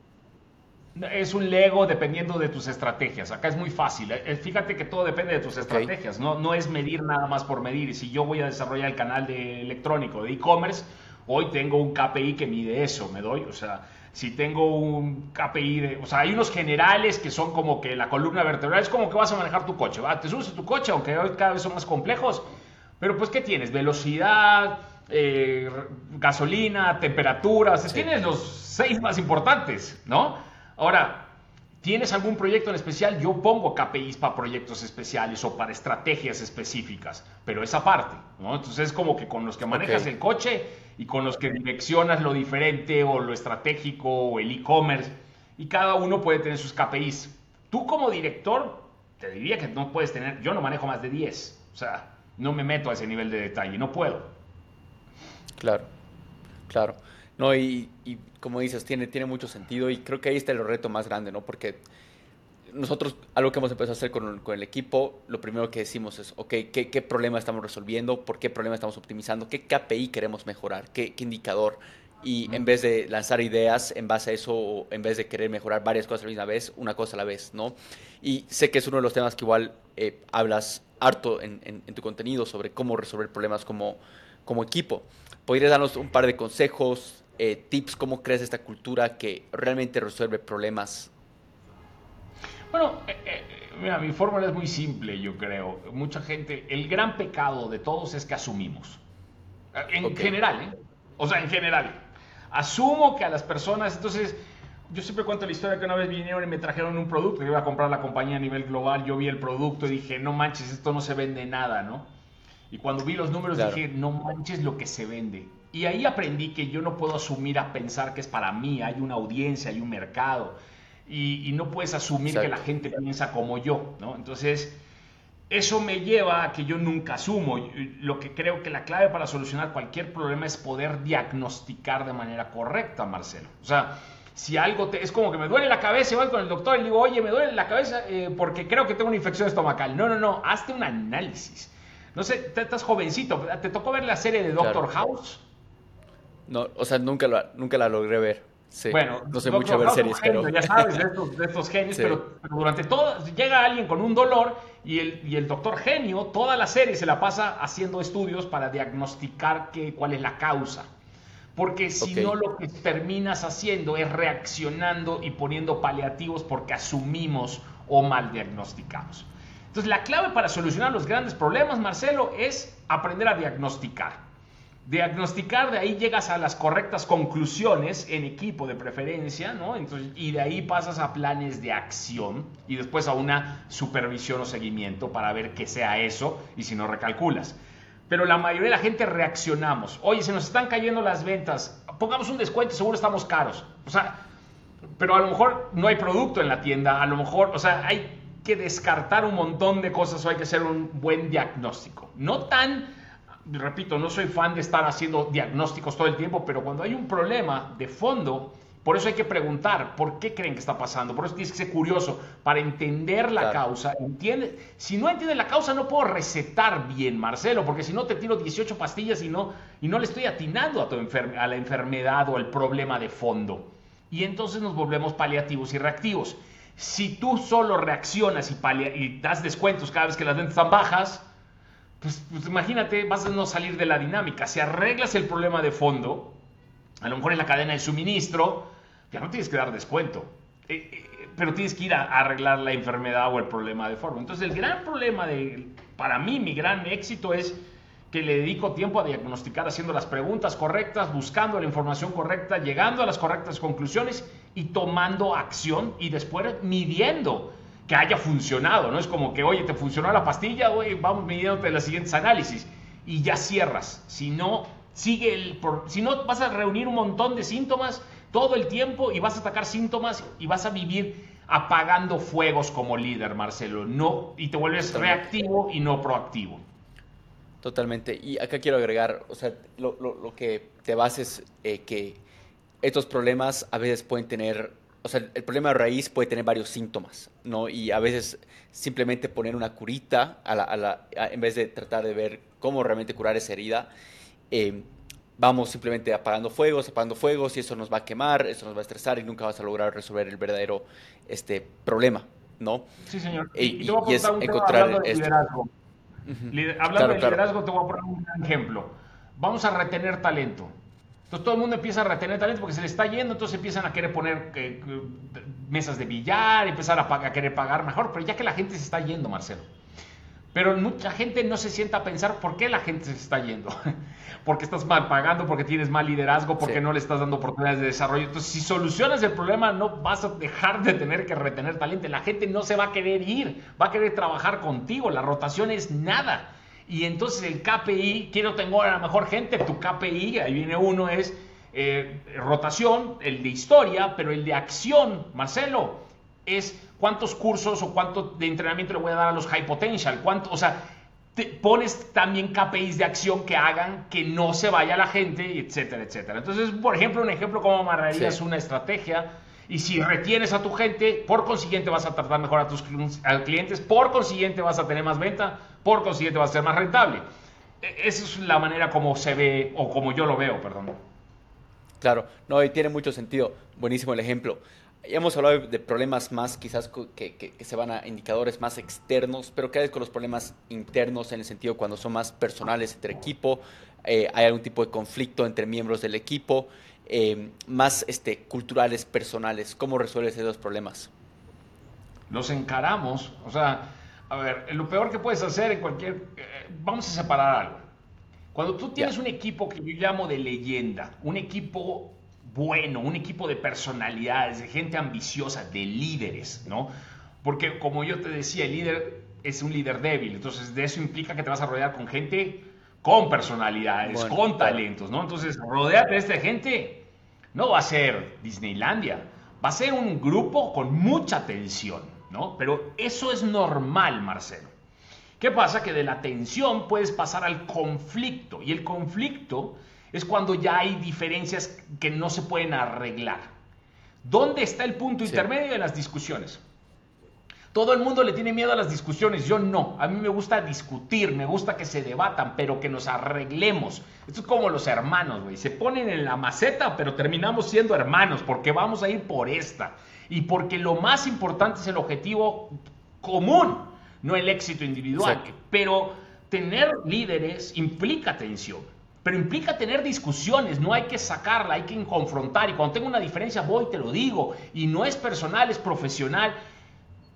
Es un Lego dependiendo de tus estrategias. Acá es muy fácil. Eh, fíjate que todo depende de tus estrategias. No, no es medir nada más por medir. Y si yo voy a desarrollar el canal de electrónico de e-commerce, hoy tengo un KPI que mide eso. Me doy, o sea, si tengo un KPI de, o sea, hay unos generales que son como que la columna vertebral es como que vas a manejar tu coche, ¿va? Te subes a tu coche, aunque hoy cada vez son más complejos, pero pues, ¿qué tienes? Velocidad, eh, gasolina, temperatura, o sea, tienes los seis más importantes, ¿no? Ahora, ¿tienes algún proyecto en especial? Yo pongo KPIs para proyectos especiales o para estrategias específicas, pero esa parte, ¿no? Entonces es como que con los que manejas el coche y con los que direccionas lo diferente o lo estratégico o el e-commerce, y cada uno puede tener sus KPIs. Tú como director, te diría que no puedes tener, yo no manejo más de 10, o sea, no me meto a ese nivel de detalle, no puedo. Claro, claro. No, y, y como dices, tiene, tiene mucho sentido y creo que ahí está el reto más grande, ¿no? Porque nosotros, algo que hemos empezado a hacer con, con el equipo, lo primero que decimos es, ok, ¿qué, qué problema estamos resolviendo? ¿Por qué problema estamos optimizando? ¿Qué KPI queremos mejorar? ¿Qué, qué indicador? Y en vez de lanzar ideas en base a eso, o en vez de querer mejorar varias cosas a la misma vez, una cosa a la vez, ¿no? Y sé que es uno de los temas que igual eh, hablas harto en, en- en tu contenido sobre cómo resolver problemas como, como equipo. ¿Podrías darnos un par de consejos, eh, tips, cómo crees esta cultura que realmente resuelve problemas? Bueno, eh, eh, mira, mi fórmula es muy simple, yo creo. Mucha gente, el gran pecado de todos es que asumimos. En Ok. general, ¿eh? O sea, en general. Asumo que a las personas, entonces, yo siempre cuento la historia que una vez vinieron y me trajeron un producto, yo iba a comprar la compañía a nivel global, yo vi el producto y dije, no manches, esto no se vende nada, ¿no? Y cuando vi los números Claro. dije, no manches lo que se vende. Y ahí aprendí que yo no puedo asumir a pensar que es para mí, hay una audiencia, hay un mercado. Y, y no puedes asumir que la gente piensa como yo, ¿no? Entonces, eso me lleva a que yo nunca asumo. Lo que creo que la clave para solucionar cualquier problema es poder diagnosticar de manera correcta, Marcelo. O sea, si algo te, es como que me duele la cabeza y voy con el doctor y le digo, oye, me duele la cabeza eh, porque creo que tengo una infección estomacal. No, no, no, hazte un análisis. No sé, estás jovencito, ¿te tocó ver la serie de Doctor Claro. House? No, o sea, nunca, lo, nunca la logré ver. Sí, Bueno, no sé mucho ver series, genio, pero... Ya sabes, de estos, de estos genios, Sí. pero, pero durante todo, llega alguien con un dolor y el, y el doctor genio, toda la serie se la pasa haciendo estudios para diagnosticar qué, cuál es la causa. Porque si no, lo que terminas haciendo es reaccionando y poniendo paliativos porque asumimos o mal diagnosticamos. Entonces, la clave para solucionar los grandes problemas, Marcelo, es aprender a diagnosticar. Diagnosticar, de ahí llegas a las correctas conclusiones en equipo de preferencia, ¿no? Entonces, y de ahí pasas a planes de acción y después a una supervisión o seguimiento para ver que sea eso y si no recalculas. Pero la mayoría de la gente reaccionamos. Oye, se nos están cayendo las ventas, pongamos un descuento, seguro estamos caros. O sea, pero a lo mejor no hay producto en la tienda, a lo mejor, o sea, hay que descartar un montón de cosas o hay que hacer un buen diagnóstico. No tan, repito, no soy fan de estar haciendo diagnósticos todo el tiempo, pero cuando hay un problema de fondo, por eso hay que preguntar por qué creen que está pasando, por eso tienes que ser curioso para entender la Claro. causa. Entiende, si no entiendes la causa no puedo recetar bien, Marcelo, porque si no te tiro 18 pastillas y no, y no le estoy atinando a, tu enfer- a la enfermedad o al problema de fondo y entonces nos volvemos paliativos y reactivos. Si tú solo reaccionas y, y das descuentos cada vez que las ventas están bajas, pues, pues imagínate, vas a no salir de la dinámica. Si arreglas el problema de fondo, a lo mejor en la cadena de suministro, ya no tienes que dar descuento. Eh, eh, pero tienes que ir a, a arreglar la enfermedad o el problema de forma. Entonces, el gran problema de, para mí, mi gran éxito es que le dedico tiempo a diagnosticar haciendo las preguntas correctas, buscando la información correcta, llegando a las correctas conclusiones y tomando acción y después midiendo que haya funcionado. No es como que, oye, te funcionó la pastilla, oye, vamos midiéndote los siguientes análisis y ya cierras. Si no, sigue el, por- si no, vas a reunir un montón de síntomas todo el tiempo y vas a atacar síntomas y vas a vivir apagando fuegos como líder, Marcelo. No, y te vuelves Totalmente. reactivo y no proactivo. Totalmente. Y acá quiero agregar, o sea, lo, lo- lo que te bases eh, que estos problemas a veces pueden tener, o sea, el problema de raíz puede tener varios síntomas, ¿no? Y a veces simplemente poner una curita a la, a la- a- en vez de tratar de ver cómo realmente curar esa herida, eh, vamos simplemente apagando fuegos, apagando fuegos y eso nos va a quemar, eso nos va a estresar y nunca vas a lograr resolver el verdadero este, problema, ¿no? Sí, señor. Y- Y, te voy a y es un encontrar hablando de esto. liderazgo. Lider- hablando Claro, de claro. liderazgo, te voy a poner un gran ejemplo. Vamos a retener talento. Entonces todo el mundo empieza a retener talento porque se le está yendo, entonces empiezan a querer poner eh, eh, mesas de billar, empezar a, a querer pagar mejor, pero ya que la gente se está yendo, Marcelo. Pero mucha gente no se sienta a pensar por qué la gente se está yendo. porque estás mal pagando, porque tienes mal liderazgo, porque Sí. no le estás dando oportunidades de desarrollo. Entonces, si solucionas el problema, no vas a dejar de tener que retener talento. La gente no se va a querer ir, va a querer trabajar contigo. La rotación es nada. Y entonces el KPI, quiero tengo a la mejor gente, tu KPI, ahí viene uno, es eh, rotación, el de historia, pero el de acción, Marcelo, es cuántos cursos o cuánto de entrenamiento le voy a dar a los high potential, cuánto, o sea, te pones también KPIs de acción que hagan que no se vaya la gente, etcétera, etcétera. Entonces, por ejemplo, un ejemplo cómo amarrarías Sí. una estrategia y si retienes a tu gente, por consiguiente vas a tratar mejor a tus clientes, por consiguiente vas a tener más venta, por consiguiente vas a ser más rentable. E- Esa es la manera como se ve, o como yo lo veo, perdón. Claro, no, y tiene mucho sentido. Buenísimo el ejemplo. Ya hemos hablado de problemas más, quizás que, que- que se van a indicadores más externos, pero ¿qué hay con los problemas internos en el sentido cuando son más personales entre equipo? eh, hay algún tipo de conflicto entre miembros del equipo, eh, más este, culturales, personales. ¿Cómo resuelves esos problemas? los encaramos. O sea, a ver, lo peor que puedes hacer en cualquier... eh, vamos a separar algo. Cuando tú tienes un equipo que yo llamo de leyenda, un equipo bueno, un equipo de personalidades, de gente ambiciosa, de líderes, ¿no? Porque como yo te decía, el líder es un líder débil, entonces de eso implica que te vas a rodear con gente con personalidades, Bueno, con talentos, ¿no? Entonces, rodeate de esta gente no va a ser Disneylandia, va a ser un grupo con mucha tensión, ¿no? Pero eso es normal, Marcelo. ¿Qué pasa? Que de la tensión puedes pasar al conflicto y el conflicto es cuando ya hay diferencias que no se pueden arreglar. ¿Dónde está el punto Sí. intermedio de las discusiones? Todo el mundo le tiene miedo a las discusiones, yo no. A mí me gusta discutir, me gusta que se debatan, pero que nos arreglemos. Esto es como los hermanos, güey. Se ponen en la maceta, pero terminamos siendo hermanos, porque vamos a ir por esta. Y porque lo más importante es el objetivo común, no el éxito individual. Exacto. Pero tener líderes implica tensión. Pero implica tener discusiones, no hay que sacarla, hay que confrontar. Y cuando tengo una diferencia, voy, te lo digo. Y no es personal, es profesional.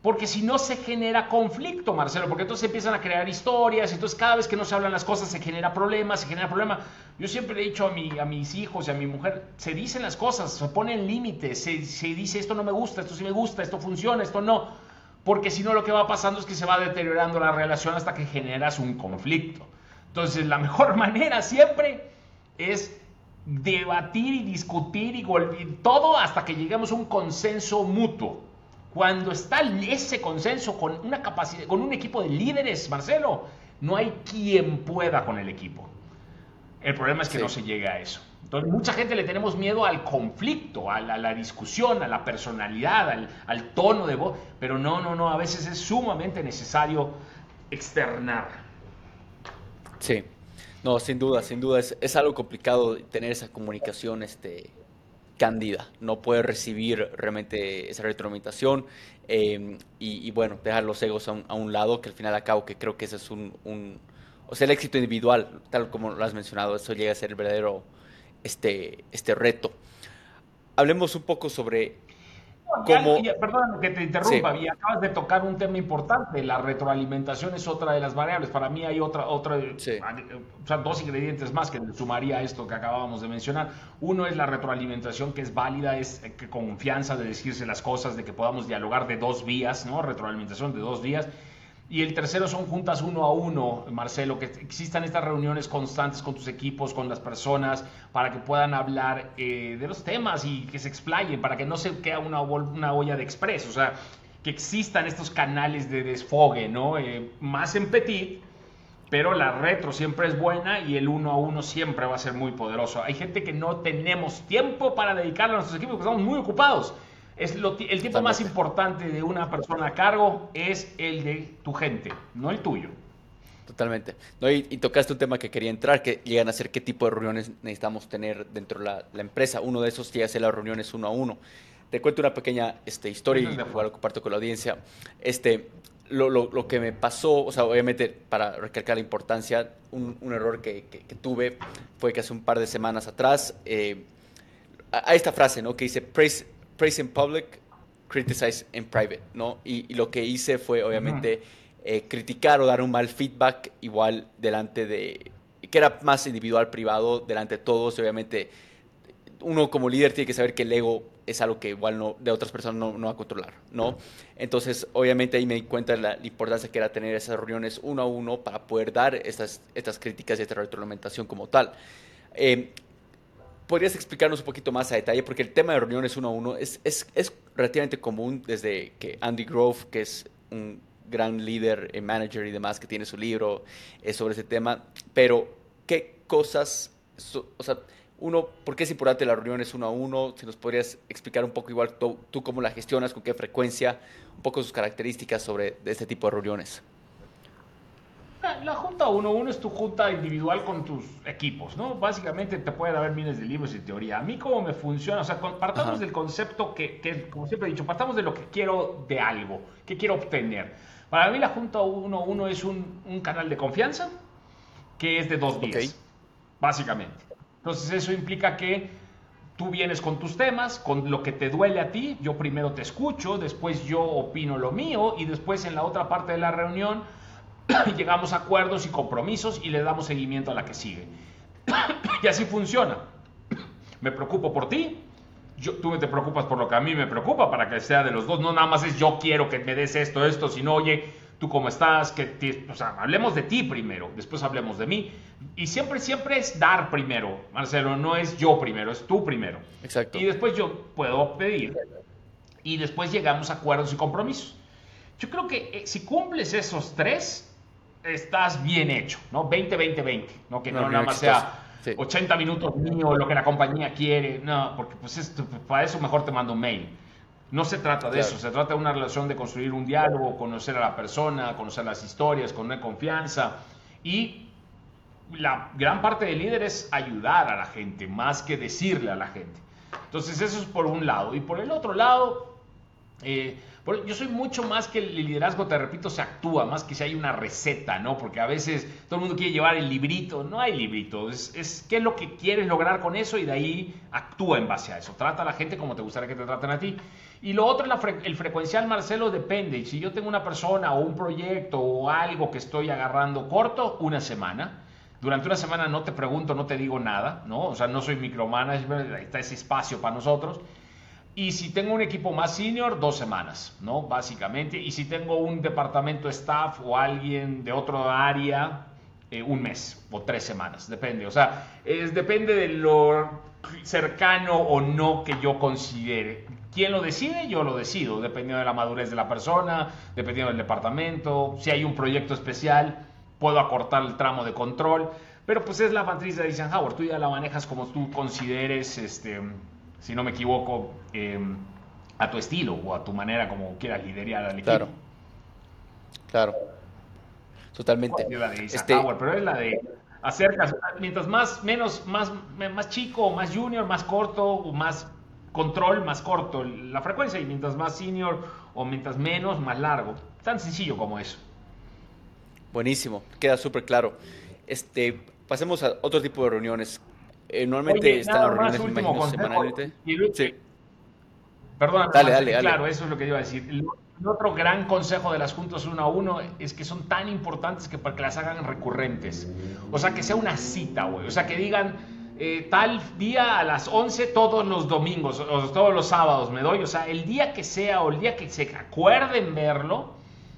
Porque si no se genera conflicto, Marcelo, porque entonces empiezan a crear historias, entonces cada vez que no se hablan las cosas se genera problema, se genera problema. Yo siempre he dicho a, mi, a mis hijos y a mi mujer, se dicen las cosas, se ponen límites, se dice esto no me gusta, esto sí me gusta, esto funciona, esto no. Porque si no lo que va pasando es que se va deteriorando la relación hasta que generas un conflicto. Entonces la mejor manera siempre es debatir y discutir y, y todo hasta que lleguemos a un consenso mutuo. Cuando está ese consenso con una capacidad, con un equipo de líderes, Marcelo, no hay quien pueda con el equipo. El problema es que Sí. no se llega a eso. Entonces, mucha gente le tenemos miedo al conflicto, a la, a la discusión, a la personalidad, al, al tono de voz, pero no, no, no, a veces es sumamente necesario externar. Sí, no, sin duda, sin duda, es, es algo complicado tener esa comunicación este, cándida, no poder recibir realmente esa retroalimentación y, y, bueno, dejar los egos a un, a un, lado, que al final acabo que creo que ese es un, un, o sea, el éxito individual, tal como lo has mencionado, eso llega a ser el verdadero este, este reto. Hablemos un poco sobre ya, perdóname que te interrumpa, sí. y acabas de tocar un tema importante, la retroalimentación es otra de las variables, para mí hay otra, otra sí. o sea, dos ingredientes más que sumaría a esto que acabábamos de mencionar. Uno es la retroalimentación que es válida, es que confianza de decirse las cosas, de que podamos dialogar de dos vías, ¿no? Retroalimentación de dos vías. Y el tercero son juntas uno a uno, Marcelo, que existan estas reuniones constantes con tus equipos, con las personas, para que puedan hablar eh, de los temas y que se explayen, para que no se quede una, olla de express, o sea, que existan estos canales de desfogue, ¿no? Eh, más en petit, pero la retro siempre es buena y el uno a uno siempre va a ser muy poderoso. Hay gente que no tenemos tiempo para dedicarle a nuestros equipos, porque estamos muy ocupados. Es lo, el tiempo más importante de una persona a cargo es el de tu gente, no el tuyo. Totalmente. No, y, y, tocaste un tema que quería entrar, que llegan a ser qué tipo de reuniones necesitamos tener dentro de la, la empresa. Uno de esos llega a ser las reuniones uno a uno. Te cuento una pequeña este, historia y lo comparto con la audiencia. Este, lo, lo, lo, que me pasó, o sea, obviamente para recalcar la importancia, un, un error que, que, que, tuve fue que hace un par de semanas atrás eh, hay esta frase, ¿no? Que dice, praise, praise in public, criticize in private, ¿no? Y, y lo que hice fue, obviamente, eh, criticar o dar un mal feedback igual delante de, que era más individual, privado, delante de todos. Obviamente, uno como líder tiene que saber que el ego es algo que igual no, de otras personas no, no va a controlar, ¿no? Entonces, obviamente ahí me di cuenta de la, importancia que era tener esas reuniones uno a uno para poder dar estas, estas críticas y esta retroalimentación como tal. Eh, ¿Podrías explicarnos un poquito más a detalle? Porque el tema de reuniones uno a uno es, es, es relativamente común desde que Andy Grove, que es un gran líder, eh, manager y demás, que tiene su libro eh, sobre ese tema, pero ¿qué cosas, o sea, uno, ¿por qué es importante las reuniones uno a uno? Si nos podrías explicar un poco igual tú, tú cómo la gestionas, con qué frecuencia, un poco sus características sobre este tipo de reuniones. La junta 1-1 es tu junta individual con tus equipos, ¿no? Básicamente te pueden haber miles de libros y teoría. A mí cómo me funciona, o sea, partamos del concepto que, que, como siempre he dicho, partamos de lo que quiero de algo, que quiero obtener. Para mí la junta 1-1 es un, un, canal de confianza que es de dos días, okay. básicamente. Entonces eso implica que tú vienes con tus temas, con lo que te duele a ti, yo primero te escucho, después yo opino lo mío y después en la otra parte de la reunión llegamos a acuerdos y compromisos y le damos seguimiento a la que sigue. y así funciona. Me preocupo por ti, yo, tú te preocupas por lo que a mí me preocupa para que sea de los dos. No nada más es yo quiero que me des esto, esto, sino oye, tú cómo estás, que o sea, hablemos de ti primero, después hablemos de mí. Y siempre, siempre es dar primero, Marcelo, no es yo primero, es tú primero. Exacto. Y después yo puedo pedir y después llegamos a acuerdos y compromisos. Yo creo que eh, si cumples esos tres, estás bien hecho, ¿no? 20, 20, 20, ¿no? Que no, no nada más sea sí. 80 minutos mío, lo que la compañía quiere, no, porque pues esto, para eso mejor te mando un mail. No se trata de claro. eso, se trata de una relación de construir un diálogo, conocer a la persona, conocer las historias, con una confianza. Y la gran parte del líder es ayudar a la gente, más que decirle a la gente. Entonces eso es por un lado. Y por el otro lado, eh, yo soy mucho más que el liderazgo, te repito, se actúa, más que si hay una receta, ¿no? Porque a veces todo el mundo quiere llevar el librito, no hay librito, es, es qué es lo que quieres lograr con eso y de ahí actúa en base a eso. Trata a la gente como te gustaría que te traten a ti. Y lo otro, la el frecuencial, Marcelo, depende. Si yo tengo una persona o un proyecto o algo que estoy agarrando corto, una semana. Durante una semana no te pregunto, no te digo nada, ¿no? O sea, no soy micromanager, está ese espacio para nosotros. Y si tengo un equipo más senior, dos semanas, ¿no? Básicamente. Y si tengo un departamento staff o alguien de otro área, eh, un mes o tres semanas, depende. O sea, es, depende de lo cercano o no que yo considere. ¿Quién lo decide? Yo lo decido, dependiendo de la madurez de la persona, dependiendo del departamento. Si hay un proyecto especial, puedo acortar el tramo de control. Pero pues es la matriz de Eisenhower. Tú ya la manejas como tú consideres este, si no me equivoco, eh, a tu estilo o a tu manera como quieras liderar al equipo. Claro. Claro. Totalmente. Es la de este... pero es la de hacer, mientras más, menos, más, más chico, más junior, más corto, más control, más corto la frecuencia, y mientras más senior o mientras menos, más largo. Tan sencillo como eso. Buenísimo, queda súper claro. Este, pasemos a otro tipo de reuniones. Eh, normalmente Oye, están las reuniones, más, me imagino, consejo, semanalmente. Sí. Perdón, dale, dale, dale. claro, eso es lo que iba a decir. El, el otro gran consejo de las juntas uno a uno es que son tan importantes que para que las hagan recurrentes. O sea, que sea una cita, güey. O sea, que digan eh, tal día a las 11 todos los domingos o todos los sábados me doy. O sea, el día que sea o el día que se acuerden verlo,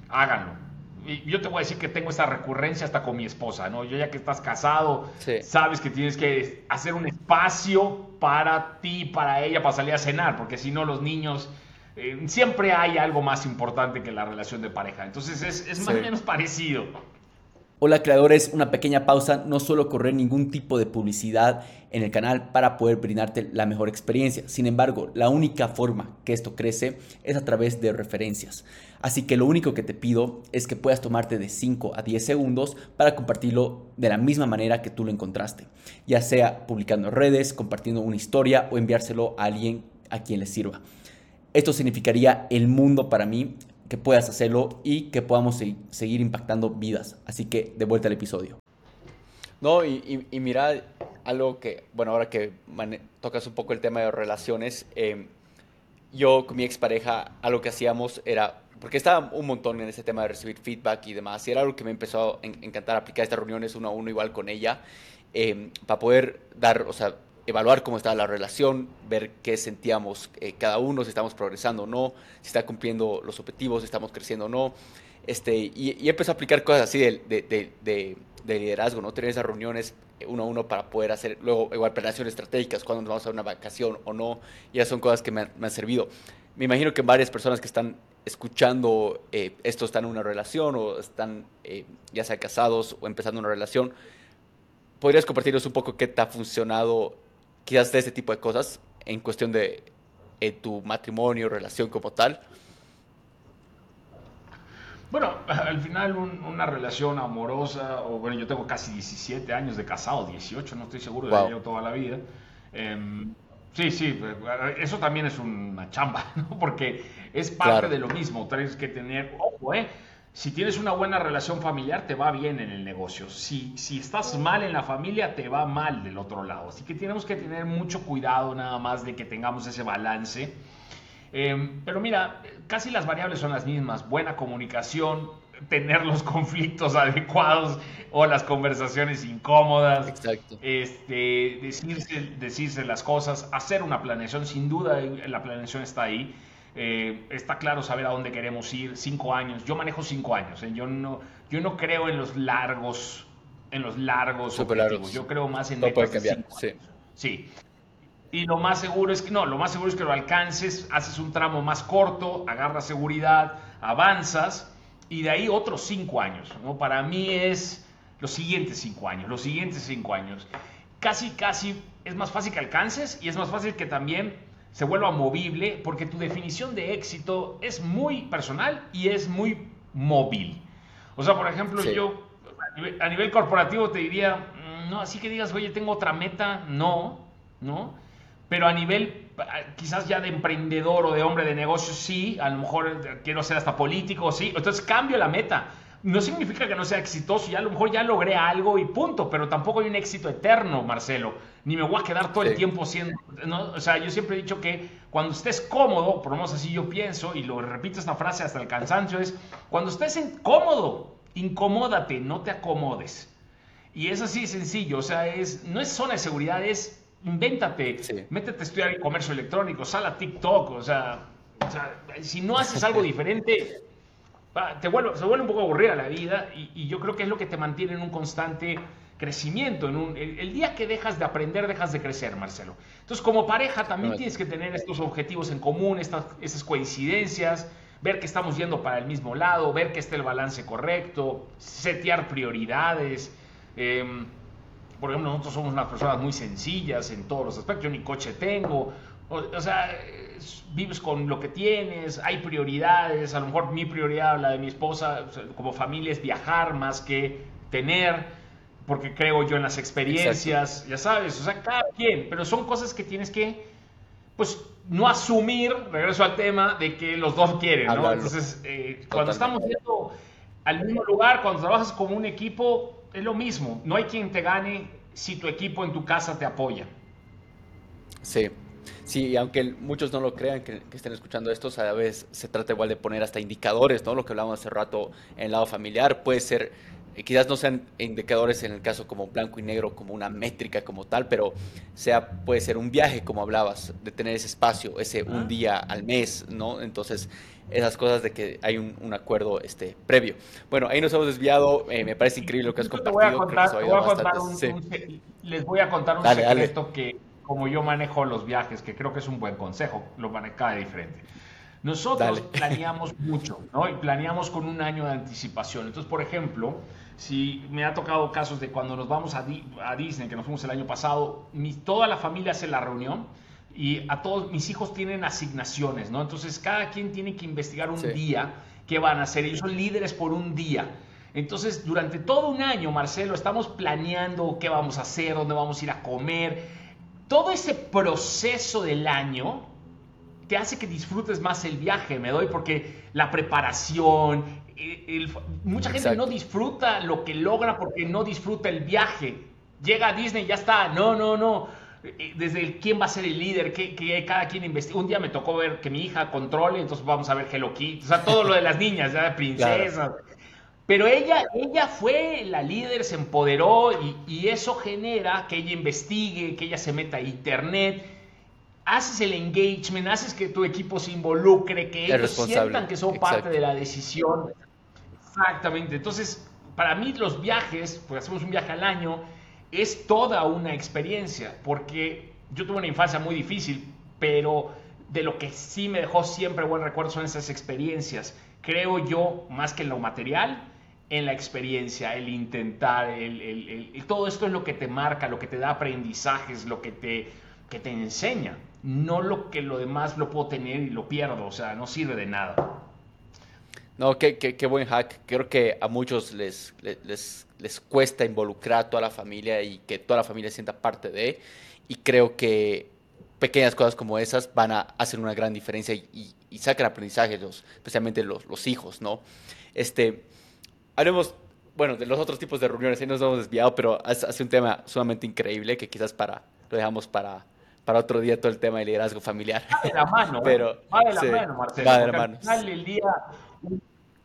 háganlo y yo te voy a decir que tengo esta recurrencia hasta con mi esposa, ¿no? Yo ya que estás casado, Sí. sabes que tienes que hacer un espacio para ti, para ella, para salir a cenar, porque si no los niños, eh, siempre hay algo más importante que la relación de pareja. Entonces es, es más o Sí. menos parecido. Hola creadores, una pequeña pausa, no suelo correr ningún tipo de publicidad en el canal para poder brindarte la mejor experiencia. Sin embargo, la única forma que esto crece es a través de referencias. Así que lo único que te pido es que puedas tomarte de 5 a 10 segundos para compartirlo de la misma manera que tú lo encontraste. Ya sea publicando redes, compartiendo una historia o enviárselo a alguien a quien le sirva. Esto significaría el mundo para mí que puedas hacerlo y que podamos se- seguir impactando vidas. Así que de vuelta al episodio. No, y, mira, algo que, bueno, ahora que tocas un poco el tema de relaciones, eh, yo con mi expareja, algo que hacíamos era porque estaba un montón en ese tema de recibir feedback y demás, y era algo que me empezó a encantar aplicar estas reuniones uno a uno igual con ella, em, para poder dar, o sea, evaluar cómo estaba la relación, ver qué sentíamos eh, cada uno, si estamos progresando o no, si está cumpliendo los objetivos, si estamos creciendo o no. Este, y, y empecé a aplicar cosas así de, de, de, de, liderazgo, ¿no? Tener esas reuniones uno a uno para poder hacer luego igual planeaciones estratégicas, cuando nos vamos a una vacación o no, ya son cosas que me han servido. Me imagino que varias personas que están escuchando eh, esto están en una relación o están eh, ya sea casados o empezando una relación. ¿Podrías compartirnos un poco qué te ha funcionado quizás de este tipo de cosas en cuestión de eh, tu matrimonio, relación como tal? Bueno, al final una relación amorosa, o bueno, yo tengo casi 17 años de casado, 18, no estoy seguro, de ello toda la vida. Em, sí, sí, eso también es una chamba, ¿no? Porque es parte de lo mismo, tienes que tener, ojo, ¿eh? Si tienes una buena relación familiar, te va bien en el negocio. Si, si estás mal en la familia, te va mal del otro lado. Así que tenemos que tener mucho cuidado nada más de que tengamos ese balance Em, pero mira, casi las variables son las mismas. Buena comunicación, tener los conflictos adecuados o las conversaciones incómodas. Exacto. Este, decirse, decirse las cosas, hacer una planeación, sin duda la planeación está ahí. Eh, está claro saber a dónde queremos ir, cinco años. Yo manejo cinco años, ¿eh? yo, no, yo no creo en los largos, en los largos objetivos. Yo creo más en no puede cambiar. Sí. sí. Y lo más seguro es que no, lo más seguro es que lo alcances, haces un tramo más corto, agarras seguridad, avanzas y de ahí otros cinco años. ¿no? Para mí es los siguientes cinco años, los siguientes cinco años. Casi, casi es más fácil que alcances y es más fácil que también se vuelva movible porque tu definición de éxito es muy personal y es muy móvil. O sea, por ejemplo, yo a nivel corporativo te diría, mm, no, así que digas, oye, tengo otra meta, no, ¿no? pero a nivel quizás ya de emprendedor o de hombre de negocios, sí, a lo mejor quiero ser hasta político, sí, entonces cambio la meta. No significa que no sea exitoso, ya a lo mejor ya logré algo y punto, pero tampoco hay un éxito eterno, Marcelo, ni me voy a quedar todo el tiempo siendo, ¿no? o sea, yo siempre he dicho que cuando estés cómodo, por lo menos así yo pienso, y lo repito esta frase hasta el cansancio, es, cuando estés cómodo, incomódate, no te acomodes. Y es así sencillo, o sea, es, no es zona de seguridad, es invéntate, métete a estudiar el comercio electrónico, sal a TikTok, o sea, si no haces algo diferente, te vuelve, se vuelve un poco aburrida la vida y, yo creo que es lo que te mantiene en un constante crecimiento. En un, el, día que dejas de aprender, dejas de crecer, Marcelo. Entonces, como pareja, también tienes que tener estos objetivos en común, estas, esas coincidencias, ver que estamos yendo para el mismo lado, ver que esté el balance correcto, setear prioridades. Eh, por ejemplo, nosotros somos unas personas muy sencillas en todos los aspectos. Yo ni coche tengo. O, sea, vives con lo que tienes, hay prioridades. A lo mejor mi prioridad, la de mi esposa, como familia, es viajar más que tener, porque creo yo en las experiencias, ya sabes. O sea, cada quien. Pero son cosas que tienes que, pues, no asumir, regreso al tema, de que los dos quieren, ¿no? Entonces, eh, cuando estamos yendo al mismo lugar, cuando trabajas como un equipo, es lo mismo. No hay quien te gane si tu equipo en tu casa te apoya. Sí. Sí, aunque muchos no lo crean, que, estén escuchando esto, a veces se trata igual de poner hasta indicadores, ¿no? Lo que hablábamos hace rato en el lado familiar, puede ser, eh, quizás no sean indicadores en el caso como blanco y negro, como una métrica como tal, pero sea, puede ser un viaje, como hablabas, de tener ese espacio, ese un día al mes, ¿no? Entonces, esas cosas de que hay un, acuerdo este, previo. Bueno, ahí nos hemos desviado, eh, me parece increíble lo que has compartido. les voy a contar un secreto que, como yo manejo los viajes, que creo que es un buen consejo, lo maneja de diferente. Nosotros planeamos mucho, ¿no? Y planeamos con un año de anticipación. Entonces, por ejemplo, si me ha tocado casos de cuando nos vamos a, a Disney, que nos fuimos el año pasado, mi, toda la familia hace la reunión y a todos mis hijos tienen asignaciones, ¿no? Entonces cada quien tiene que investigar un día qué van a hacer. Ellos son líderes por un día. Entonces, durante todo un año, Marcelo, estamos planeando qué vamos a hacer, dónde vamos a ir a comer. Todo ese proceso del año te hace que disfrutes más el viaje, me doy, porque la preparación, mucha gente no disfruta lo que logra porque no disfruta el viaje. Llega a Disney y ya está. No, no, no eh, desde el quién va a ser el líder, que, que cada quien investiga. Un día me tocó ver que mi hija controle, entonces vamos a ver Hello Kitty, o sea, todo lo de las niñas, ya princesas. Pero ella, ella fue la líder, se empoderó y, y, eso genera que ella investigue, que ella se meta a internet. Haces el engagement, haces que tu equipo se involucre, que ellos sientan que son parte de la decisión. Exactamente. Entonces, para mí los viajes, pues hacemos un viaje al año, es toda una experiencia, porque yo tuve una infancia muy difícil, pero de lo que sí me dejó siempre buen recuerdo son esas experiencias. Creo yo, más que en lo material, en la experiencia, el intentar, el, todo esto es lo que te marca, lo que te da aprendizajes, lo que te, que te enseña, no lo que lo demás lo puedo tener y lo pierdo, o sea, no sirve de nada. No, qué, qué, qué, buen hack. Creo que a muchos les, les, les, cuesta involucrar a toda la familia y que toda la familia sienta parte de. Y creo que pequeñas cosas como esas van a hacer una gran diferencia y, sacan aprendizaje, especialmente los, los, hijos, ¿no? Este, haremos, bueno, de los otros tipos de reuniones, ahí nos hemos desviado, pero hace un tema sumamente increíble que quizás para, lo dejamos para, para otro día todo el tema de liderazgo familiar. Va de la mano, pero, ¿eh? va de la mano, Marcelo. Va de la mano. Al final del día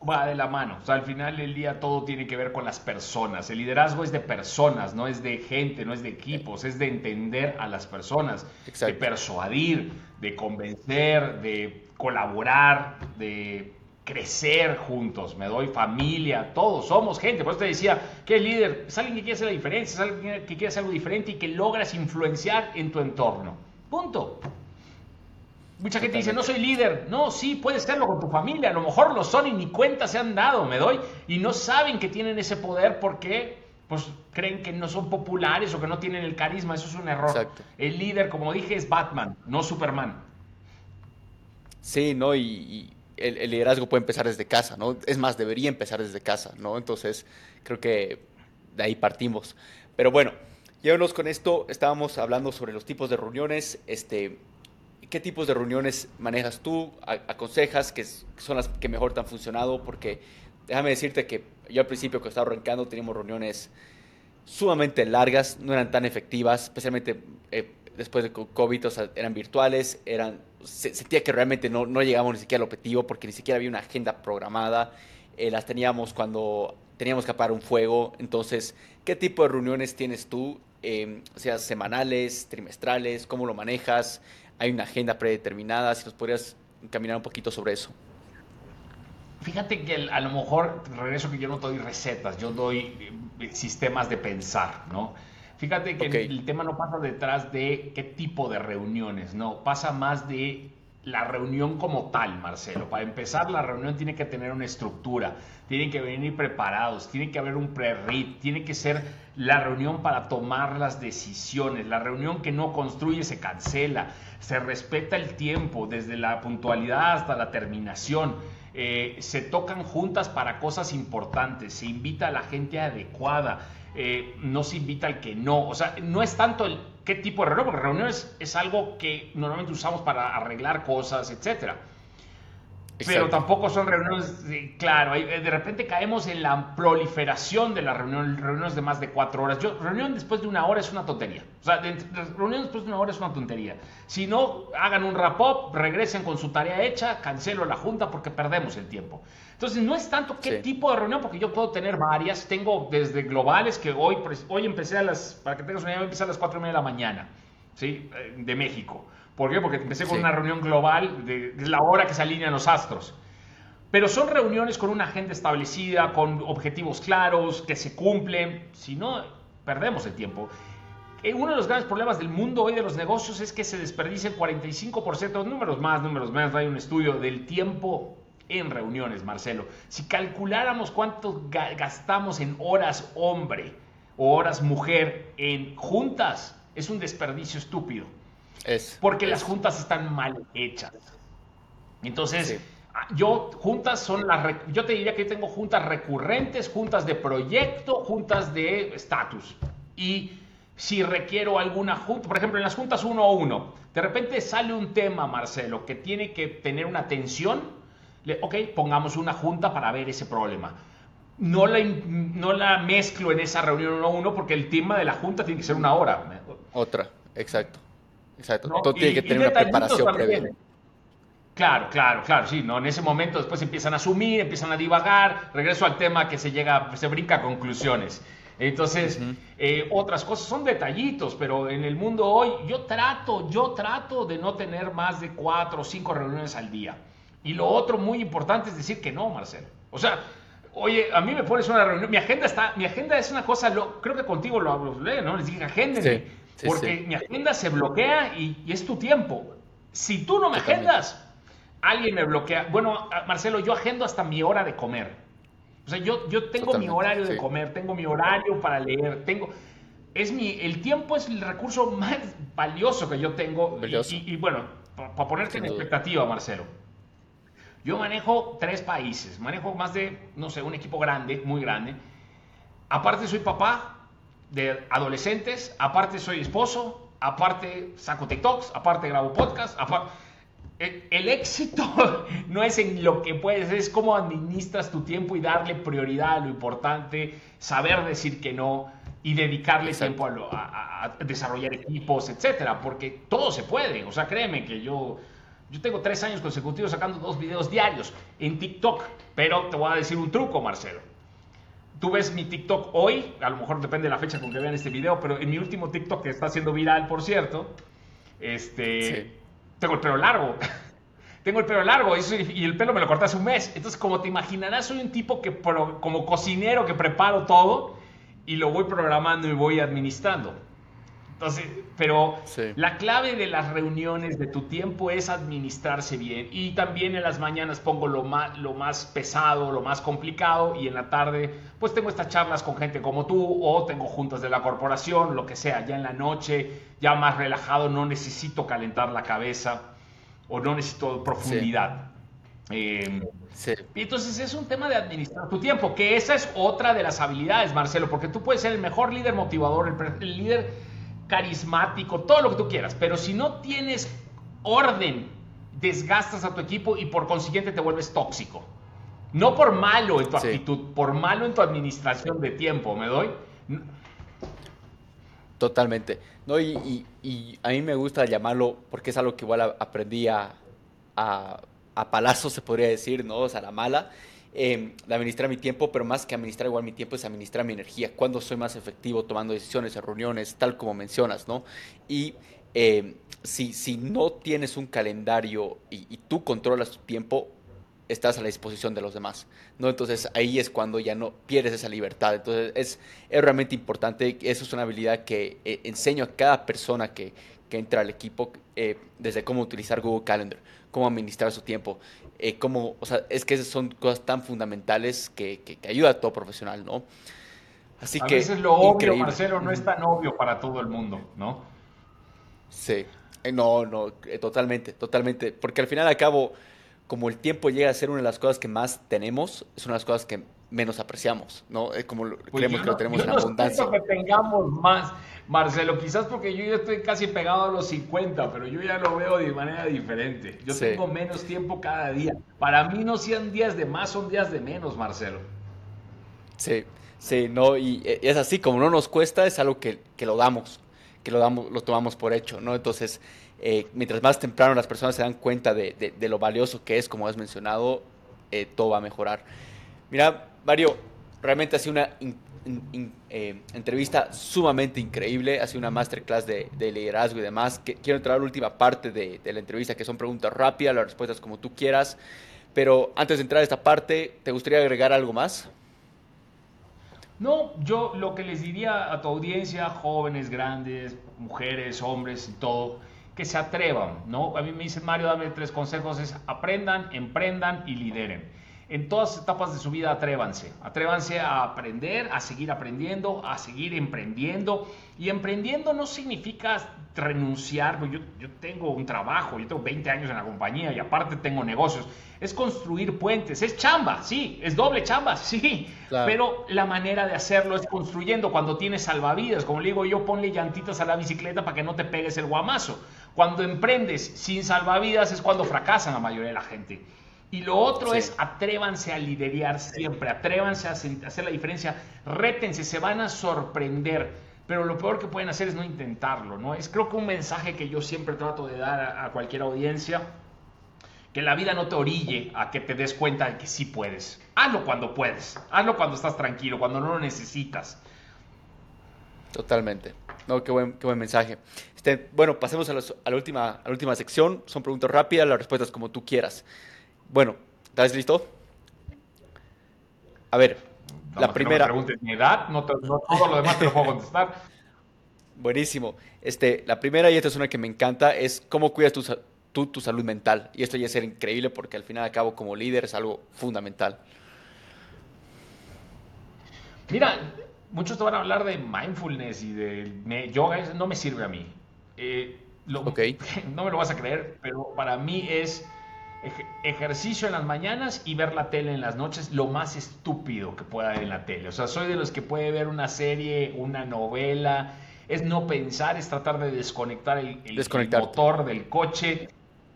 va de la mano. O sea, al final del día todo tiene que ver con las personas. El liderazgo es de personas, no es de gente, no es de equipos, es de entender a las personas, de persuadir, de convencer, de colaborar, de crecer juntos. Me doy familia, todos somos gente. Por eso te decía que el líder es alguien que quiere hacer la diferencia, es alguien que quiere hacer algo diferente y que logras influenciar en tu entorno. Punto. Mucha gente dice, no soy líder. No, sí, puedes serlo con tu familia. A lo mejor lo son y ni cuenta se han dado, me doy. Y no saben que tienen ese poder porque pues creen que no son populares o que no tienen el carisma. Eso es un error. El líder, como dije, es Batman, no Superman. Sí, no, y, el, liderazgo puede empezar desde casa, ¿no? Es más, debería empezar desde casa, ¿no? Entonces, creo que de ahí partimos. Pero bueno, llévanos con esto. Estábamos hablando sobre los tipos de reuniones. Este, ¿Qué tipos de reuniones manejas tú? ¿Aconsejas que son las que mejor te han funcionado? Porque déjame decirte que yo al principio que estaba arrancando teníamos reuniones sumamente largas, no eran tan efectivas, especialmente eh, después de COVID, eran virtuales, eran, sentía que realmente no, no llegábamos ni siquiera al objetivo porque ni siquiera había una agenda programada, eh, las teníamos cuando teníamos que apagar un fuego, entonces, ¿qué tipo de reuniones tienes tú? Eh, o sea, semanales, trimestrales, ¿cómo lo manejas? hay una agenda predeterminada, si nos podrías encaminar un poquito sobre eso. Fíjate que a lo mejor, regreso que yo no doy recetas, yo doy eh, sistemas de pensar, ¿no? Fíjate que el tema no pasa detrás de qué tipo de reuniones, no, pasa más de la reunión como tal, Marcelo. Para empezar, la reunión tiene que tener una estructura, tienen que venir preparados, tiene que haber un pre-read, tiene que ser la reunión para tomar las decisiones. La reunión que no construye se cancela, se respeta el tiempo, desde la puntualidad hasta la terminación. Eh, se tocan juntas para cosas importantes, se invita a la gente adecuada, eh, no se invita al que no. O sea, no es tanto el qué tipo de reunión, porque reuniones es algo que normalmente usamos para arreglar cosas, etcétera. Pero tampoco son reuniones, claro, eh, de repente caemos en la proliferación de las reuniones, reuniones de más de cuatro horas. Yo, reunión después de una hora es una tontería. O sea, reunión después de una hora es una tontería. Si no, hagan un wrap-up, regresen con su tarea hecha, cancelo la junta porque perdemos el tiempo. Entonces, no es tanto qué tipo de reunión, porque yo puedo tener varias. Tengo desde globales que hoy, hoy empecé a las, para que tengas una idea, empecé a las cuatro y media de la mañana, ¿sí? Eh, de México. ¿Por qué? Porque empecé con una reunión global, de, la hora que se alinean los astros. Pero son reuniones con una agenda establecida, con objetivos claros, que se cumplen. Si no, perdemos el tiempo. Eh, uno de los grandes problemas del mundo hoy de los negocios es que se desperdicia el 45%, números más, números menos, hay un estudio del tiempo en reuniones, Marcelo. Si calculáramos cuánto gastamos en horas hombre o horas mujer en juntas, es un desperdicio estúpido. Es, porque las juntas están mal hechas. Entonces, yo juntas son las yo te diría que tengo juntas recurrentes, juntas de proyecto, juntas de estatus. Y si requiero alguna junta, por ejemplo, en las juntas uno a uno, de repente sale un tema, Marcelo, que tiene que tener una atención, ok, pongamos una junta para ver ese problema. No la, no la mezclo en esa reunión uno a uno porque el tema de la junta tiene que ser una hora. Otra. exacto. Exacto. ¿no? Todo tiene que tener una preparación previa. Claro, claro, claro, sí, ¿no? En ese momento después empiezan a asumir, empiezan a divagar, regreso al tema que se llega, se brinca a conclusiones. Entonces, eh, otras cosas son detallitos, pero en el mundo hoy yo trato, yo trato de no tener más de cuatro o cinco reuniones al día. Y lo otro muy importante es decir que no, Marcelo. O sea, oye, a mí me pones una reunión, mi agenda está, mi agenda es una cosa, lo, creo que contigo lo hablé, ¿no? Les dije, agéndenme, Sí, sí, porque sí. mi agenda se bloquea y, y es tu tiempo. Si tú no me agendas, alguien me bloquea. Bueno, Marcelo, yo agendo hasta mi hora de comer. O sea, yo, yo tengo mi Totalmente, horario de sí. comer, tengo mi horario para leer, tengo... Es mi, el tiempo es el recurso más valioso que yo tengo. Y-. Y, y bueno, para ponerte Sin en duda. expectativa, Marcelo. Yo manejo tres países, manejo más de, no sé, un equipo grande, muy grande. Aparte soy papá de adolescentes, aparte soy esposo, aparte saco TikToks, aparte grabo podcast, aparte... El, el éxito no es en lo que puedes, es cómo administras tu tiempo y darle prioridad a lo importante, saber decir que no y dedicarle Exacto. tiempo a, lo- a- a- a desarrollar equipos, etcétera, porque todo se puede. O sea, créeme que yo, yo tengo tres años consecutivos sacando dos videos diarios en TikTok, pero te voy a decir un truco, Marcelo tú ves mi TikTok hoy, a lo mejor depende de la fecha con que vean este video, pero en mi último TikTok que está siendo viral, por cierto, este, Sí. tengo el pelo largo. tengo el pelo largo y el pelo me lo corté hace un mes. Entonces, como te imaginarás, soy un tipo que, pro- como cocinero, que preparo todo y lo voy programando y voy administrando. Entonces, pero Sí. la clave de las reuniones de tu tiempo es administrarse bien. Y también en las mañanas pongo lo más, lo más pesado, lo más complicado. Y en la tarde, pues tengo estas charlas con gente como tú o tengo juntas de la corporación, lo que sea. Ya en la noche, ya más relajado, no necesito calentar la cabeza o no necesito profundidad. Eh, Sí. y entonces es un tema de administrar tu tiempo, que esa es otra de las habilidades, Marcelo, porque tú puedes ser el mejor líder motivador, el, el líder carismático, todo lo que tú quieras, pero si no tienes orden, desgastas a tu equipo y por consiguiente te vuelves tóxico. No por malo en tu Sí. actitud, por malo en tu administración de tiempo, ¿me doy? Totalmente. No, y, y- y a mí me gusta llamarlo, porque es algo que igual aprendí a, a, a palazos, se podría decir, ¿no? O sea, a la mala, eh, administrar mi tiempo, pero más que administrar igual mi tiempo es administrar mi energía. Cuando soy más efectivo tomando decisiones en reuniones, tal como mencionas, ¿no? Y eh, si, si no tienes un calendario y, y tú controlas tu tiempo, estás a la disposición de los demás, ¿no? Entonces ahí es cuando ya no pierdes esa libertad. Entonces es, es realmente importante, eso es una habilidad que eh, enseño a cada persona que, que entra al equipo, eh, desde cómo utilizar Google Calendar, cómo administrar su tiempo, eh, cómo, o sea, es que esas son cosas tan fundamentales que, que, que ayuda a todo profesional, ¿no? Así A que... veces lo obvio. Marcelo, no es tan obvio para todo el mundo, ¿no? Sí, Eh, no, no, eh, totalmente, totalmente, porque al final al cabo, como el tiempo llega a ser una de las cosas que más tenemos, es una de las cosas que menos apreciamos, ¿no? Es como Pues creemos que lo tenemos yo en no abundancia. que tengamos más, Marcelo, quizás porque yo ya estoy casi pegado a los 50, pero yo ya lo veo de manera diferente. Yo Sí. tengo menos tiempo cada día. Para mí no sean días de más, son días de menos, Marcelo. Sí, sí, no, y eh, es así, como no nos cuesta, es algo que, que lo damos, que lo damos, lo tomamos por hecho, ¿no? Entonces, eh, mientras más temprano las personas se dan cuenta de, de- de lo valioso que es, como has mencionado, eh, todo va a mejorar. Mira, Mario, realmente ha sido una in- in- in- eh, entrevista sumamente increíble, ha sido una masterclass de, de liderazgo y demás. Que, quiero entrar a la última parte de, de la entrevista, que son preguntas rápidas, las respuestas como tú quieras. Pero antes de entrar a esta parte, ¿te gustaría agregar algo más? No, yo lo que les diría a tu audiencia, jóvenes, grandes, mujeres, hombres y todo, que se atrevan, ¿no? A mí me dicen, Mario, dame tres consejos, es aprendan, emprendan y lideren. En todas las etapas de su vida, atrévanse. Atrévanse a aprender, a seguir aprendiendo, a seguir emprendiendo. Y emprendiendo no significa renunciar, yo, yo tengo un trabajo, yo tengo 20 años en la compañía y aparte tengo negocios. Es construir puentes, es chamba, sí, es doble chamba, sí, Claro. pero la manera de hacerlo es construyendo cuando tienes salvavidas. Como le digo yo, ponle llantitas a la bicicleta para que no te pegues el guamazo. Cuando emprendes sin salvavidas es cuando fracasan la mayoría de la gente. Y lo otro Sí. es atrévanse a liderar siempre, atrévanse a hacer la diferencia, rétense, se van a sorprender pero lo peor que pueden hacer es no intentarlo, ¿no? Es creo que un mensaje que yo siempre trato de dar a, a cualquier audiencia, que la vida no te orille a que te des cuenta de que sí puedes. Hazlo cuando puedes, hazlo cuando estás tranquilo, cuando no lo necesitas. Totalmente. No, qué buen, qué buen mensaje. Este, bueno, pasemos a, los- a la última, a la última sección. Son preguntas rápidas, las respuestas como tú quieras. Bueno, ¿estás listo? A ver, la primera. No me preguntes mi edad, no, te- no todo lo demás te lo puedo contestar. Buenísimo. Este, la primera, y esta es una que me encanta, es cómo cuidas tu, tú tu salud mental. Y esto ya es ser increíble porque al final y al cabo como líder es algo fundamental. Mira, muchos te van a hablar de mindfulness y de yoga, eso no me sirve a mí. Eh, lo-. No me lo vas a creer, pero para mí es ej- ejercicio en las mañanas y ver la tele en las noches lo más estúpido que pueda ver en la tele. O sea, soy de los que puede ver una serie, una novela, es no pensar, es tratar de desconectar el, el- el Desconectarte. motor del coche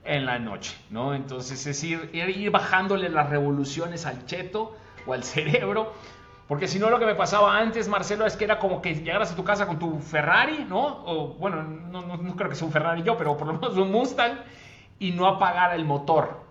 en la noche, ¿no? Entonces es ir bajándole las revoluciones al cheto o al cerebro, porque si no lo que me pasaba antes, Marcelo, es que era como que llegaras a tu casa con tu Ferrari, ¿no? O bueno, no, no- no creo que sea un Ferrari yo, pero por lo menos un Mustang, y no apagara el motor.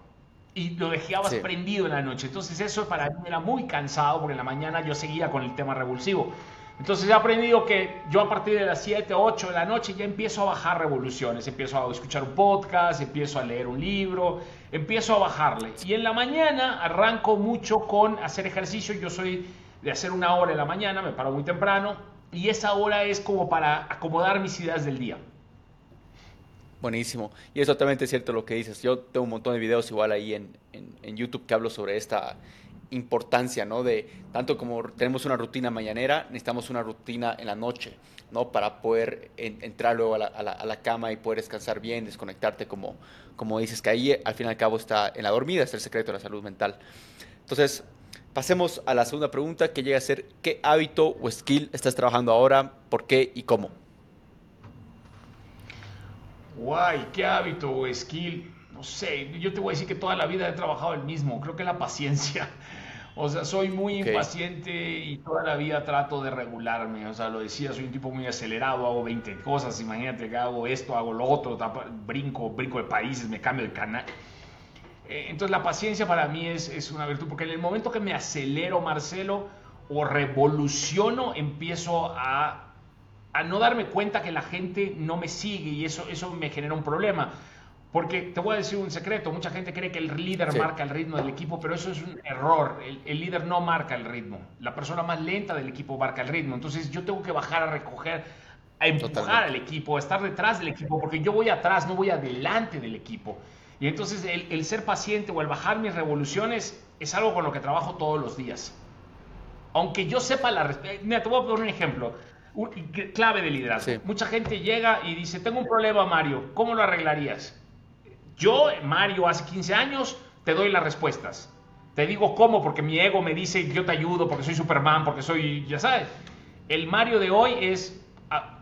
Y lo dejabas Sí. prendido en la noche. Entonces eso para mí era muy cansado, porque en la mañana yo seguía con el tema revulsivo. Entonces he aprendido que yo a partir de las 7, 8 de la noche ya empiezo a bajar revoluciones, empiezo a escuchar un podcast, empiezo a leer un libro, empiezo a bajarle. Y en la mañana arranco mucho con hacer ejercicio, yo soy de hacer una hora en la mañana, me paro muy temprano, y esa hora es como para acomodar mis ideas del día. Buenísimo. Y es totalmente cierto lo que dices. Yo tengo un montón de videos igual ahí en, en- YouTube que hablo sobre esta importancia, ¿no? De tanto como tenemos una rutina mañanera, necesitamos una rutina en la noche, ¿no? Para poder en- entrar luego a la, a la- a la cama y poder descansar bien, desconectarte como, como dices, que ahí al fin y al cabo está en la dormida, es el secreto de la salud mental. Entonces, pasemos a la segunda pregunta que llega a ser, ¿qué hábito o skill estás trabajando ahora? ¿Por qué y cómo? Guay, qué hábito o skill. No sé, yo te voy a decir que toda la vida he trabajado el mismo. Creo que la paciencia. O sea, soy muy Ok. impaciente y toda la vida trato de regularme. O sea, lo decía, soy un tipo muy acelerado, hago 20 cosas. Imagínate que hago esto, hago lo otro, brinco, brinco de países, me cambio de canal. Eh, Entonces la paciencia para mí es, es una virtud, porque en el momento que me acelero, Marcelo, o revoluciono, empiezo a, a no darme cuenta que la gente no me sigue y eso, eso me genera un problema. Porque te voy a decir un secreto, mucha gente cree que el líder Sí. marca el ritmo del equipo, pero eso es un error. El, el líder no marca el ritmo. La persona más lenta del equipo marca el ritmo. Entonces yo tengo que bajar a recoger, a empujar Totalmente. al equipo, a estar detrás del equipo, porque yo voy atrás, no voy adelante del equipo. Y entonces el, el ser paciente o el bajar mis revoluciones es algo con lo que trabajo todos los días. Aunque yo sepa la respuesta. Mira, te voy a poner un ejemplo. Un- clave de liderazgo. Sí. Mucha gente llega y dice, tengo un problema, Mario, ¿cómo lo arreglarías? Yo, Mario, hace 15 años, te doy las respuestas. Te digo cómo, porque mi ego me dice, yo te ayudo, porque soy Superman, porque soy, ya sabes. El Mario de hoy es,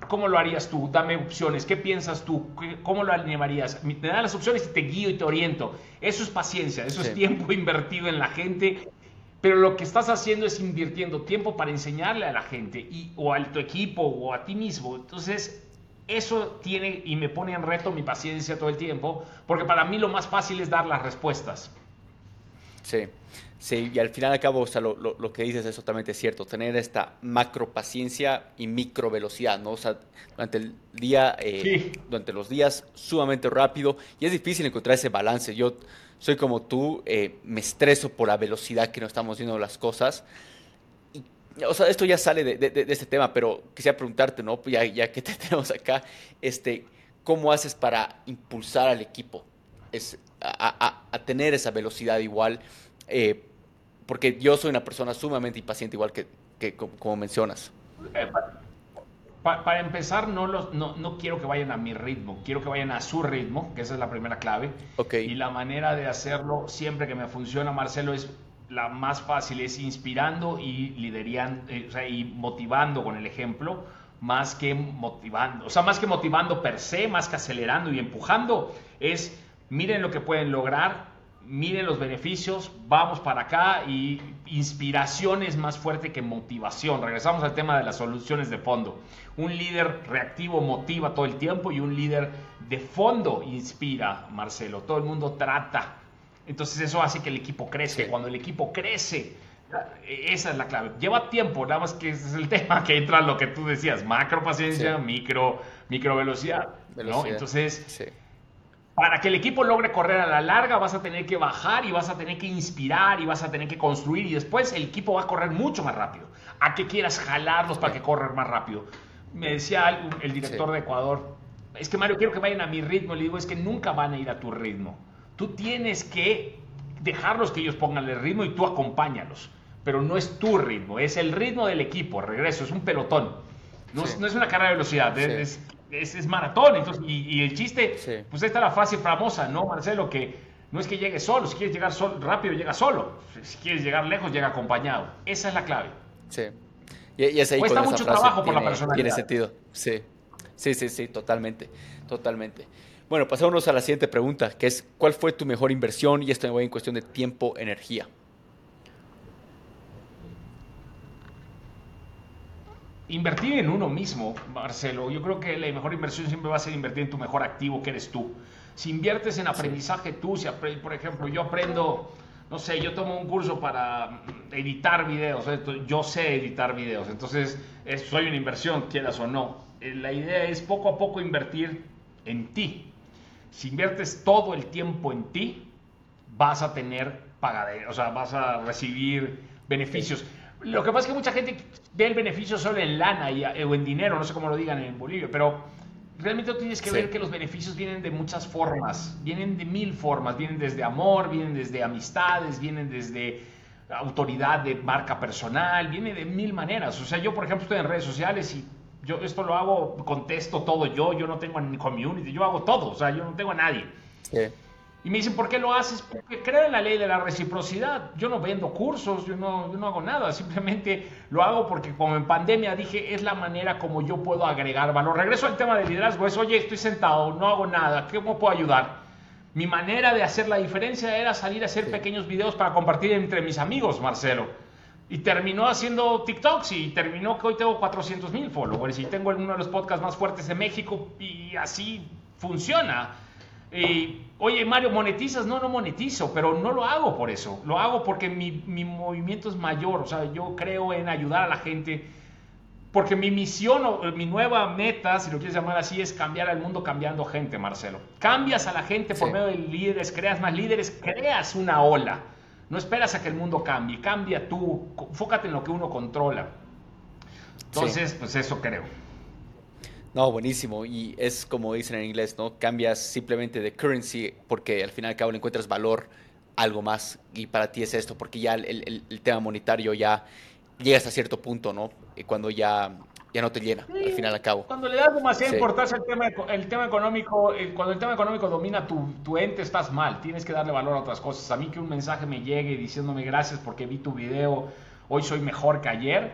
¿cómo lo harías tú? Dame opciones, ¿qué piensas tú? ¿Qué- ¿Cómo lo animarías? Me dan las opciones y te guío y te oriento. Eso es paciencia, eso Sí. es tiempo invertido en la gente. Pero lo que estás haciendo es invirtiendo tiempo para enseñarle a la gente, y, o a tu equipo, o a ti mismo. Entonces, eso tiene y me pone en reto mi paciencia todo el tiempo, porque para mí lo más fácil es dar las respuestas. Sí, sí, y al final y al cabo, o sea, lo, lo- lo que dices es totalmente cierto, tener esta macro paciencia y micro velocidad, ¿no? O sea, durante el día, eh, Sí. durante los días, sumamente rápido, y es difícil encontrar ese balance. Yo soy como tú, eh, me estreso por la velocidad que nos estamos viendo las cosas. Y, o sea, esto ya sale de, de- de- de este tema, pero quisiera preguntarte, ¿no? Ya, ya que te tenemos acá, este, ¿cómo haces para impulsar al equipo? Es, a, a- a tener esa velocidad igual, eh, porque yo soy una persona sumamente impaciente, igual que, que como, mencionas. Eh, pa- pa- para empezar, no, los, no, no quiero que vayan a mi ritmo, quiero que vayan a su ritmo, que esa es la primera clave. Ok. Y la manera de hacerlo, siempre que me funciona, Marcelo, es la más fácil, es inspirando y liderando, eh, o sea, y motivando con el ejemplo, más que motivando, o sea, más que motivando per se, más que acelerando y empujando, es miren lo que pueden lograr, miren los beneficios, vamos para acá y inspiración es más fuerte que motivación. Regresamos al tema de las soluciones de fondo. Un líder reactivo motiva todo el tiempo y un líder de fondo inspira, Marcelo. Todo el mundo trata. Entonces eso hace que el equipo crezca. Cuando el equipo crece, esa es la clave. Lleva tiempo, nada más que ese es el tema que entra lo que tú decías, macro paciencia, micro, micro velocidad. ¿no? Entonces, para que el equipo logre correr a la larga, vas a tener que bajar y vas a tener que inspirar y vas a tener que construir y después el equipo va a correr mucho más rápido. A que quieras jalarlos para que corran más rápido. Me decía el director de Ecuador, es que Mario, quiero que vayan a mi ritmo. Le digo, es que nunca van a ir a tu ritmo. Tú tienes que dejarlos que ellos pongan el ritmo y tú acompáñalos. Pero no es tu ritmo, es el ritmo del equipo. Regreso, es un pelotón. No, es, una carrera de velocidad, es, es, maratón. Entonces, y, el chiste, pues esta es la frase famosa, ¿no, Marcelo? Que no es que llegue solo, si quieres llegar rápido, llega solo. Si quieres llegar lejos, llega acompañado. Esa es la clave. Sí. Y, y ahí Cuesta mucho trabajo por la personalidad. Tiene sentido, sí. Sí, sí, sí, totalmente, totalmente. Bueno, pasémonos a la siguiente pregunta, que es, ¿cuál fue tu mejor inversión? Y esto me voy en cuestión de tiempo, energía. Invertir en uno mismo, Marcelo. Yo creo que la mejor inversión siempre va a ser invertir en tu mejor activo, que eres tú. Si inviertes en aprendizaje tú, si, por ejemplo, yo aprendo, no sé, yo tomo un curso para editar videos, yo sé editar videos, entonces soy una inversión, quieras o no. Eh, la idea es poco a poco invertir en ti. Si inviertes todo el tiempo en ti, vas a tener pagadero, o sea, vas a recibir beneficios. Lo que pasa es que mucha gente ve el beneficio solo en lana o en dinero, no sé cómo lo digan en Bolivia, pero realmente tú tienes que ver que los beneficios vienen de muchas formas, vienen de mil formas, vienen desde amor, vienen desde amistades, vienen desde autoridad de marca personal, viene de mil maneras. O sea, yo por ejemplo estoy en redes sociales y yo esto lo hago, contesto todo yo, yo no tengo ni community, yo hago todo, o sea, yo no tengo a nadie. Y me dicen, ¿por qué lo haces? Porque creo en la ley de la reciprocidad. Yo no vendo cursos, yo no, yo no hago nada, simplemente lo hago porque como en pandemia dije, es la manera como yo puedo agregar valor. Regreso al tema de liderazgo, es, oye, estoy sentado, no hago nada, ¿cómo puedo ayudar? Mi manera de hacer la diferencia era salir a hacer pequeños videos para compartir entre mis amigos, Marcelo. Y terminó haciendo TikToks y terminó que hoy tengo 400 mil followers y tengo uno de los podcasts más fuertes de México y así funciona. Y, oye, Mario, ¿monetizas? No, no monetizo, pero no lo hago por eso. Lo hago porque mi, mi movimiento es mayor. O sea, yo creo en ayudar a la gente. Porque mi misión o mi nueva meta, si lo quieres llamar así, es cambiar al mundo cambiando gente, Marcelo. Cambias a la gente por medio de líderes, creas más líderes, creas una ola. No esperas a que el mundo cambie, cambia tú, fócate en lo que uno controla. Entonces, pues eso creo. No, buenísimo. Y es como dicen en inglés, ¿no? Cambias simplemente de currency porque al final y al cabo le encuentras valor algo más y para ti es esto, porque ya el, el tema monetario ya llega hasta cierto punto, ¿no? Y cuando ya ya no te llena, al final al cabo. Cuando le das demasiada importancia al tema, el tema económico, cuando el tema económico domina tu, tu, ente, estás mal. Tienes que darle valor a otras cosas. A mí que un mensaje me llegue diciéndome gracias porque vi tu video, hoy soy mejor que ayer,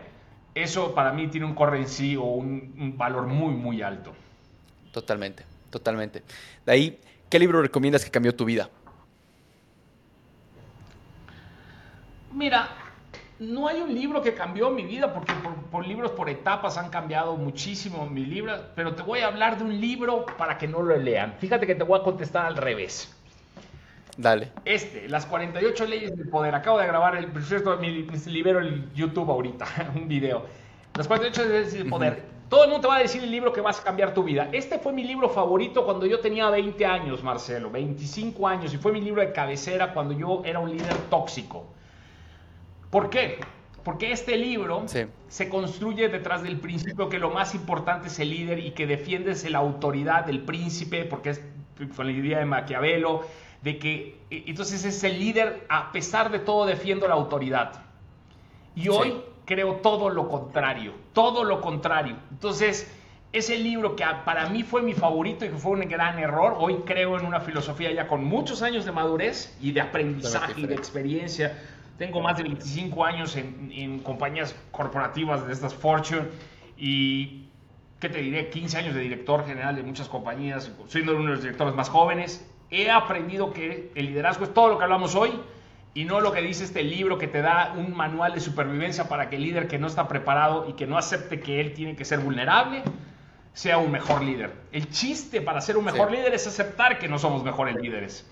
eso para mí tiene un currency o un, un valor muy, muy alto. Totalmente, totalmente. De ahí, ¿qué libro recomiendas que cambió tu vida? Mira, no hay un libro que cambió mi vida, porque por, libros por etapas han cambiado muchísimo mi libro, pero te voy a hablar de un libro para que no lo lean. Fíjate que te voy a contestar al revés. Dale. Este, las 48 leyes del poder. Acabo de grabar, el, por cierto, mi, libero el YouTube ahorita, un video. Las 48 leyes del poder. Todo el mundo te va a decir el libro que vas a cambiar tu vida. Este fue mi libro favorito cuando yo tenía 20 años, Marcelo, 25 años, y fue mi libro de cabecera cuando yo era un líder tóxico. ¿Por qué? Porque este libro se construye detrás del principio que lo más importante es el líder y que defiendes la autoridad del príncipe, porque es con la idea de Maquiavelo, de que e, entonces es el líder, a pesar de todo, defiendo la autoridad. Y hoy creo todo lo contrario, todo lo contrario. Entonces, ese libro que para mí fue mi favorito y que fue un gran error, hoy creo en una filosofía ya con muchos años de madurez y de aprendizaje y de experiencia tengo más de 25 años en, compañías corporativas de estas Fortune y, ¿qué te diré? 15 años de director general de muchas compañías, soy uno de los directores más jóvenes he aprendido que el liderazgo es todo lo que hablamos hoy y no lo que dice este libro que te da un manual de supervivencia para que el líder que no está preparado y que no acepte que él tiene que ser vulnerable sea un mejor líder. El chiste para ser un mejor líder es aceptar que no somos mejores líderes.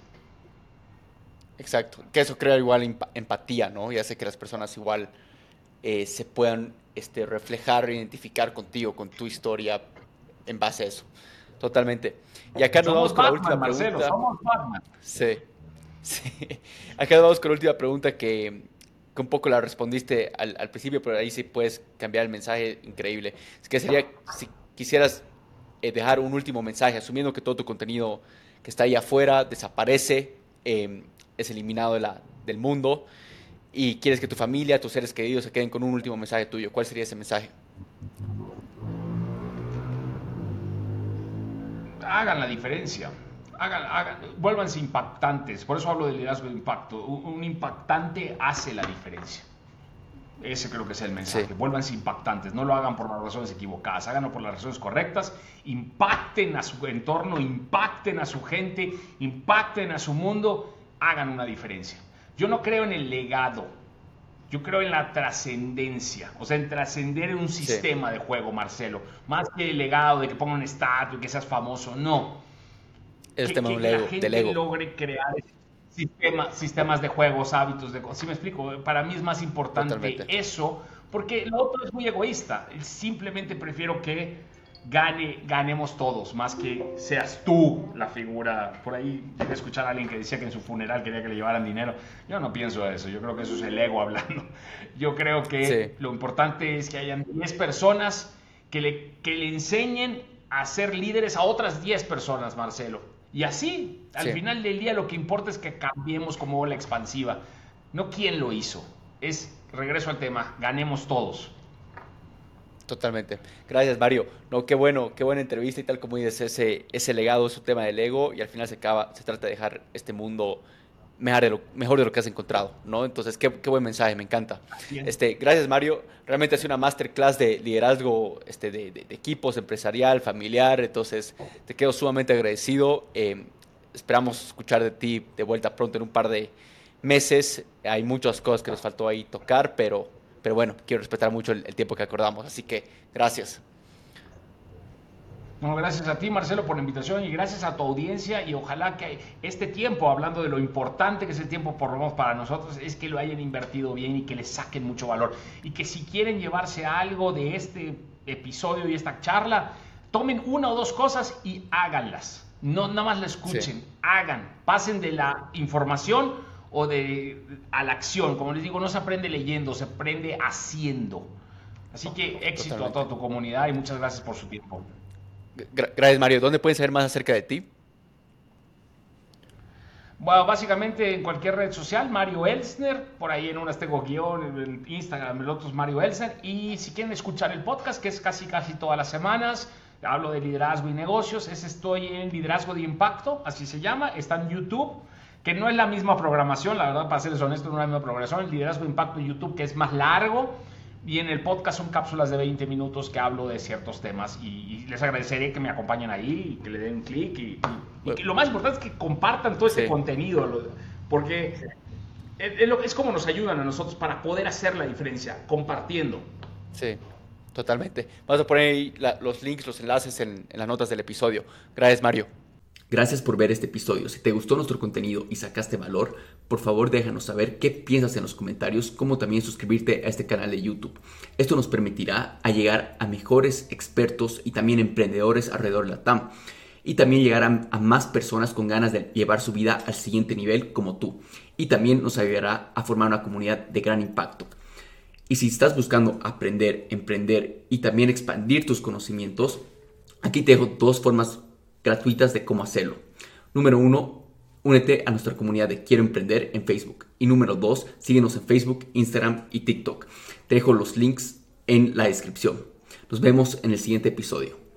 Exacto, que eso crea igual empatía, ¿no? Y hace que las personas igual eh, se puedan este, reflejar, identificar contigo, con tu historia en base a eso. Totalmente. Y acá nos vamos con la última pregunta. Somos Batman. Sí. sí. Acá nos vamos con la última pregunta que, que un poco la respondiste al, al, principio, pero ahí sí puedes cambiar el mensaje increíble. Es que sería, si quisieras eh, dejar un último mensaje, asumiendo que todo tu contenido que está ahí afuera desaparece, eh, es eliminado de la, del mundo, y quieres que tu familia, tus seres queridos se queden con un último mensaje tuyo, ¿cuál sería ese mensaje? Hagan la diferencia. Hagan, hagan, vuélvanse impactantes. Por eso hablo de liderazgo de impacto. Un, impactante hace la diferencia. Ese creo que es el mensaje. Vuélvanse impactantes. No lo hagan por las razones equivocadas. Háganlo por las razones correctas. Impacten a su entorno, impacten a su gente, impacten a su mundo. Hagan una diferencia. Yo no creo en el legado. Yo creo en la trascendencia, o sea, en trascender un sistema de juego, Marcelo. Más que el legado de que pongan estatua y que seas famoso, no. El tema que, la gente logre crear sistemas de juegos, hábitos de... ¿Sí me explico? Para mí es más importante eso, porque lo otro es muy egoísta. Simplemente prefiero que gane, ganemos todos, más que seas tú la figura. Por ahí llegué a escuchar a alguien que decía que en su funeral quería que le llevaran dinero. Yo no pienso eso, yo creo que eso es el ego hablando. Yo creo que lo importante es que hayan 10 personas que le, que le enseñen a ser líderes a otras 10 personas, Marcelo. Y así, al final del día, lo que importa es que cambiemos como ola expansiva. No quién lo hizo. Es, regreso al tema, ganemos todos. Totalmente. Gracias, Mario. No, qué bueno, qué buena entrevista y tal como dices, ese, ese legado es un tema del ego y al final se acaba, se trata de dejar este mundo mejor de lo, mejor de lo que has encontrado, ¿no? Entonces, qué, qué buen mensaje, me encanta. Este, gracias, Mario. Realmente ha sido una masterclass de liderazgo este, de, de, equipos, empresarial, familiar. Entonces, te quedo sumamente agradecido. Eh, esperamos escuchar de ti de vuelta pronto en un par de meses. Hay muchas cosas que nos faltó ahí tocar, pero pero bueno, quiero respetar mucho el, tiempo que acordamos, así que gracias. Bueno, gracias a ti, Marcelo, por la invitación y gracias a tu audiencia y ojalá que este tiempo, hablando de lo importante que es el tiempo por lo menos para nosotros, es que lo hayan invertido bien y que le saquen mucho valor. Y que si quieren llevarse algo de este episodio y esta charla, tomen una o dos cosas y háganlas. No nada más la escuchen, hagan, pasen de la información o de a la acción. Como les digo, no se aprende leyendo, se aprende haciendo. Así que éxito a toda tu comunidad y muchas gracias por su tiempo. Gracias, Mario. ¿Dónde pueden saber más acerca de ti? Bueno, básicamente en cualquier red social, Mario Elsner, por ahí en unas tengo guion, en Instagram, el otro es Mario Elsner, y si quieren escuchar el podcast, que es casi casi todas las semanas, hablo de liderazgo y negocios, ese estoy en Liderazgo de Impacto, así se llama, está en YouTube, que no es la misma programación, la verdad, para serles honesto, no es la misma programación. El liderazgo de impacto en YouTube, que es más largo, y en el podcast son cápsulas de 20 minutos que hablo de ciertos temas. Y, les agradeceré que me acompañen ahí y que le den clic. Y, lo más importante es que compartan todo este contenido, porque es, como nos ayudan a nosotros para poder hacer la diferencia, compartiendo. Sí. Totalmente. Vamos a poner ahí los links, los enlaces en las notas del episodio. Gracias, Mario. Gracias por ver este episodio. Si te gustó nuestro contenido y sacaste valor, por favor déjanos saber qué piensas en los comentarios, como también suscribirte a este canal de YouTube. Esto nos permitirá llegar a mejores expertos y también emprendedores alrededor de la TAM. Y también llegar a, más personas con ganas de llevar su vida al siguiente nivel como tú. Y también nos ayudará a formar una comunidad de gran impacto. Y si estás buscando aprender, emprender y también expandir tus conocimientos, aquí te dejo dos formas gratuitas de cómo hacerlo. Número uno, únete a nuestra comunidad de Quiero Emprender en Facebook. Y número dos, síguenos en Facebook, Instagram y TikTok. Te dejo los links en la descripción. Nos vemos en el siguiente episodio.